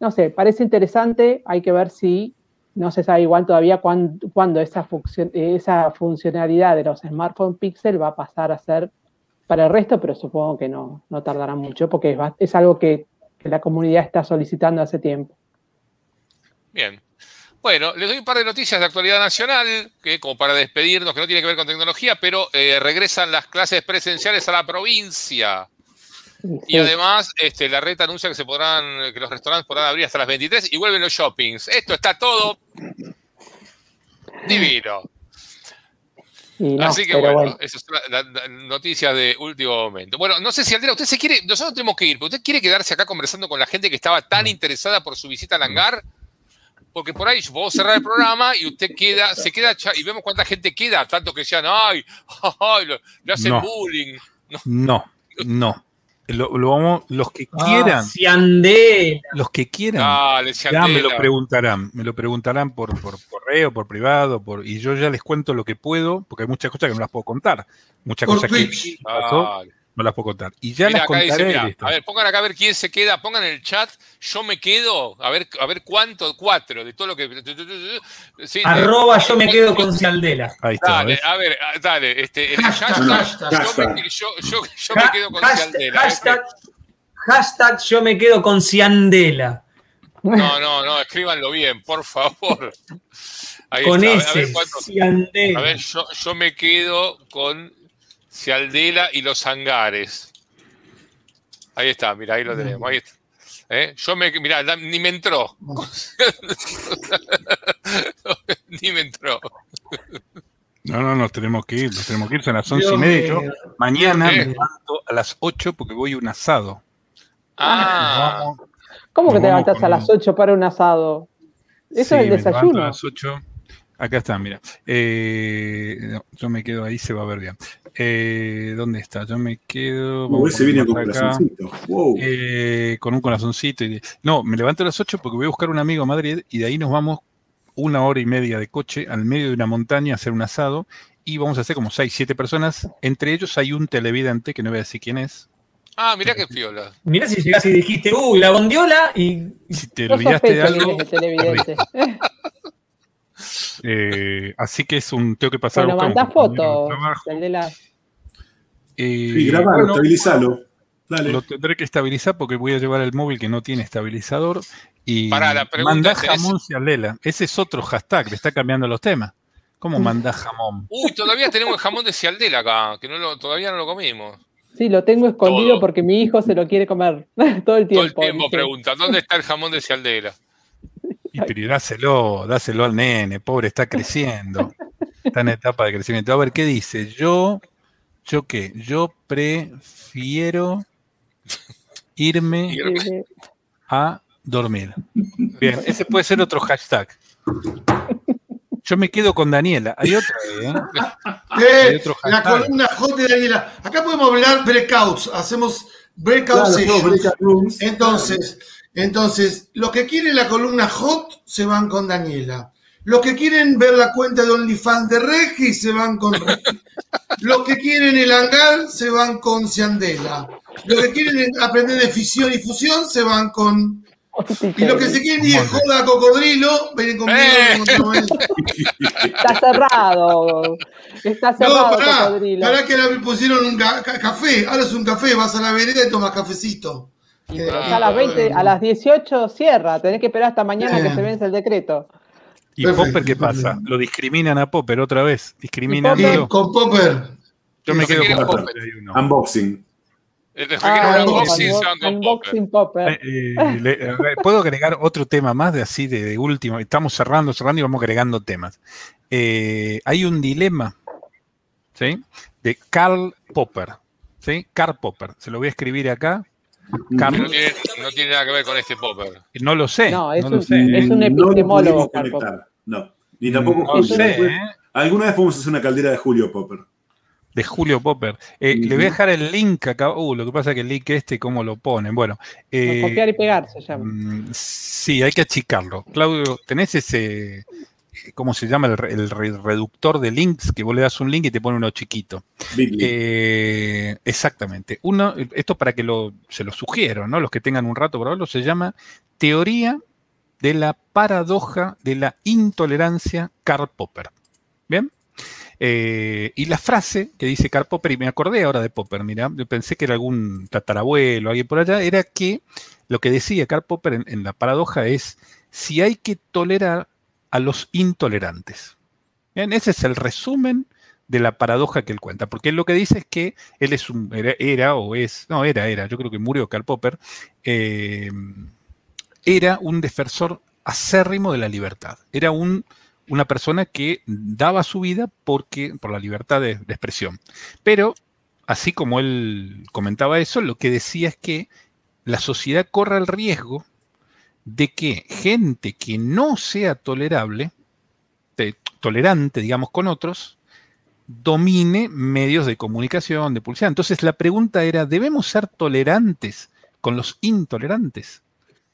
no sé, parece interesante, hay que ver si no se sabe igual todavía cuándo, esa, esa funcionalidad de los smartphone Pixel va a pasar a ser para el resto, pero supongo que no, no tardará mucho porque es, algo que, la comunidad está solicitando hace tiempo. Bien. Bueno, les doy un par de noticias de actualidad nacional, que como para despedirnos, que no tiene que ver con tecnología, pero eh, regresan las clases presenciales a la provincia. Y además, este, la red anuncia que se podrán, que los restaurantes podrán abrir hasta las 23 y vuelven los shoppings. Esto está todo divino. Así que bueno, esas son las noticias de último momento. Bueno, no sé si Aldera, usted se quiere, nosotros tenemos que ir, pero usted quiere quedarse acá conversando con la gente que estaba tan interesada por su visita al hangar, porque por ahí yo puedo cerrar el programa y usted queda, se queda y vemos cuánta gente queda, tanto que sean, ay, ay, le hacen bullying. no, no. Lo, vamos, los que ah, quieran. Los que quieran. ya me lo preguntarán. Me lo preguntarán por, por correo, por privado, por, y yo ya les cuento lo que puedo, porque hay muchas cosas que no las puedo contar. Muchas cosas que no las puedo contar. Y ya las contaré. a ver, pongan acá a ver quién se queda, pongan en el chat, yo me quedo, a ver, a ver cuánto, cuatro, de todo lo que. Arroba yo me quedo con Cialdela. Ahí está. Dale, a ver, dale, este, el hashtag, yo, me, quedo con Cialdela. Hashtag, hashtag yo me quedo con Ciandela. No, no, no, escríbanlo bien, por favor. con ese, a ver, yo, yo me quedo con Cialdela y los hangares. Ahí está, mira, ahí lo tenemos. Ahí está. ¿Eh? Yo me, mira, ni me entró. ni me entró. No, no, nos tenemos que ir, nos tenemos que ir, son las once y media. Yo mañana me levanto a las 8 porque voy a un asado. Ah. ¿Cómo que te levantas a las 8 para un asado? Eso es el desayuno. a las 8. Acá está, mira. Eh, yo me quedo ahí, se va a ver bien. Eh, ¿Dónde está? Yo me quedo. Uh, ese viene con corazoncito. Eh, con un corazoncito. no, me levanto a las 8 porque voy a buscar un amigo a Madrid y de ahí nos vamos una hora y media de coche al medio de una montaña a hacer un asado y vamos a hacer como 6, 7 personas. Entre ellos hay un televidente que no voy a decir quién es. Ah, mira qué fiola. Mira si llegas y dijiste, uy, la bondiola y. Si te olvidaste de algo. Eh, así que es un. Tengo que pasar bueno, a buscar. fotos. De la... Eh, y grabarlo, estabilizalo. Dale. Lo tendré que estabilizar porque voy a llevar el móvil que no tiene estabilizador. Y Para la pregunta, jamón Cialdela. Ese es otro hashtag, le está cambiando los temas. ¿Cómo manda jamón? Uy, todavía tenemos el jamón de Cialdela acá, que no todavía no lo comimos. Sí, lo tengo escondido porque mi hijo se lo quiere comer todo el tiempo. Todo el tiempo pregunta, ¿dónde está el jamón de Cialdela? Y pero dáselo, dáselo al nene, pobre, está creciendo. Está en etapa de crecimiento. A ver, ¿qué dice? Yo, ¿yo qué? Yo prefiero irme a dormir. Bien, ese puede ser otro hashtag. Yo me quedo con Daniela. Hay otra, ¿eh? eh la columna J de Daniela. Acá podemos hablar breakouts. Hacemos breakouts. Entonces, entonces, los que quieren la columna hot se van con Daniela. Los que quieren ver la cuenta de OnlyFans de Regi se van con Regi. Los que quieren el hangar se van con Ciandela. Los que quieren aprender de fisión y fusión se van con. Y los que se quieren ir joda a cocodrilo, vienen conmigo. Eh. Está cerrado. Está cerrado. No, pará, cocodrilo. pará que ahora me pusieron un café. Ahora es un café, vas a la vereda y tomas cafecito a las 20, a las 18 cierra, tenés que esperar hasta mañana que se vence el decreto. ¿Y Popper qué pasa? Lo discriminan a Popper otra vez. Discriminan con Popper. Yo me quedo con Popper. Unboxing. Ah, unboxing, Popper. Eh, eh, Puedo agregar otro tema más de así de, último. Estamos cerrando, cerrando y vamos agregando temas. Eh, hay un dilema, ¿sí? De Karl Popper, ¿sí? Karl Popper. Se lo voy a escribir acá no tiene, nada que ver con este Popper. No lo sé. No, es, un, es un epistemólogo. No, ni tampoco no Sé, ¿eh? Alguna vez fuimos a hacer una caldera de Julio Popper. De Julio Popper. Eh, le voy a dejar el link acá. Uh, lo que pasa es que el link este, ¿cómo lo ponen? Bueno. Eh, copiar y pegar se llama. Mm, sí, hay que achicarlo. Claudio, ¿tenés ese, ¿cómo se llama? El, reductor de links, que vos le das un link y te pone uno chiquito. Eh, exactamente. Uno, esto para que lo, se lo sugiero, ¿no? Los que tengan un rato para verlo, se llama Teoría de la paradoja de la intolerancia Karl Popper. ¿Bien? Eh, y la frase que dice Karl Popper, y me acordé ahora de Popper, mira, pensé que era algún tatarabuelo, alguien por allá, era que lo que decía Karl Popper en, la paradoja es si hay que tolerar a los intolerantes. Ese es el resumen de la paradoja que él cuenta, porque él lo que dice es que él es un, era, o es, no, era, era, yo creo que murió Karl Popper, eh, era un defensor acérrimo de la libertad, era un una persona que daba su vida porque, por la libertad de, expresión. Pero, así como él comentaba eso, lo que decía es que la sociedad corre el riesgo de que gente que no sea tolerable, tolerante, digamos, con otros, domine medios de comunicación, de publicidad. Entonces la pregunta era, ¿debemos ser tolerantes con los intolerantes?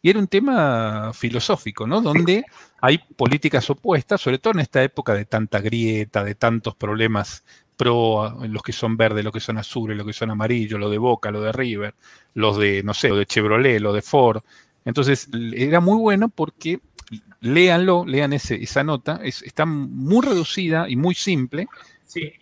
Y era un tema filosófico, ¿no? Donde hay políticas opuestas, sobre todo en esta época de tanta grieta, de tantos problemas pro, los que son verdes, los que son azules, los que son amarillos, lo de Boca, lo de River, los de, no sé, lo de Chevrolet, lo de Ford. Entonces, era muy bueno porque léanlo, lean ese, esa nota, está muy reducida y muy simple. Sí,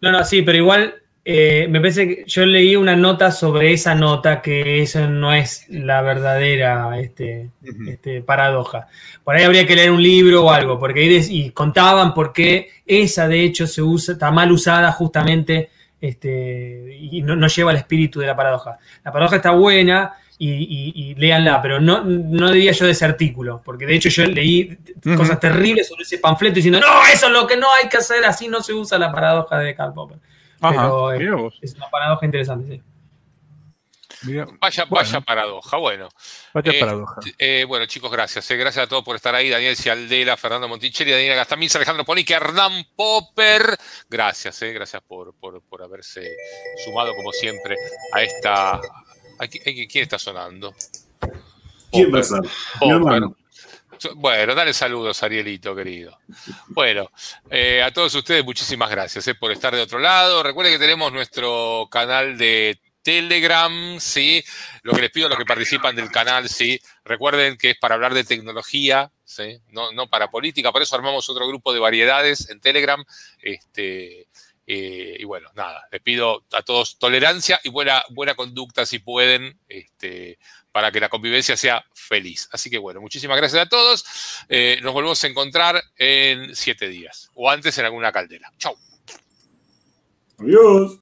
no, no, sí, pero igual eh, me parece que yo leí una nota sobre esa nota que eso no es la verdadera este, este, paradoja. Por ahí habría que leer un libro o algo, porque ahí y contaban por qué esa de hecho se usa, está mal usada justamente este, y no, lleva el espíritu de la paradoja. La paradoja está buena y, léanla, pero no, no diría yo de ese artículo, porque de hecho yo leí cosas terribles sobre ese panfleto diciendo, no, eso es lo que no hay que hacer, así no se usa la paradoja de Karl Popper es, una paradoja interesante, sí. Vaya, vaya paradoja, bueno. Vaya eh, paradoja. Eh, bueno, chicos, gracias. Eh, gracias a todos por estar ahí. Daniel Cialdela, Fernando Monticelli, Daniel Gastamís, Alejandro Ponique, Hernán Popper. Gracias, gracias por, por, haberse sumado, como siempre, a esta. ¿Quién está sonando? ¿Quién va a ser? Bueno, dale saludos, Arielito, querido. Bueno, eh, a todos ustedes, muchísimas gracias eh, por estar de otro lado. Recuerden que tenemos nuestro canal de Telegram, ¿sí? Lo que les pido a los que participan del canal, ¿sí? Recuerden que es para hablar de tecnología, ¿sí? No, no para política, por eso armamos otro grupo de variedades en Telegram. Este, eh, y bueno, nada, les pido a todos tolerancia y buena, buena conducta si pueden, este, para que la convivencia sea feliz. Así que bueno, muchísimas gracias a todos. Eh, nos volvemos a encontrar en siete días o antes en alguna caldera. Chau. Adiós.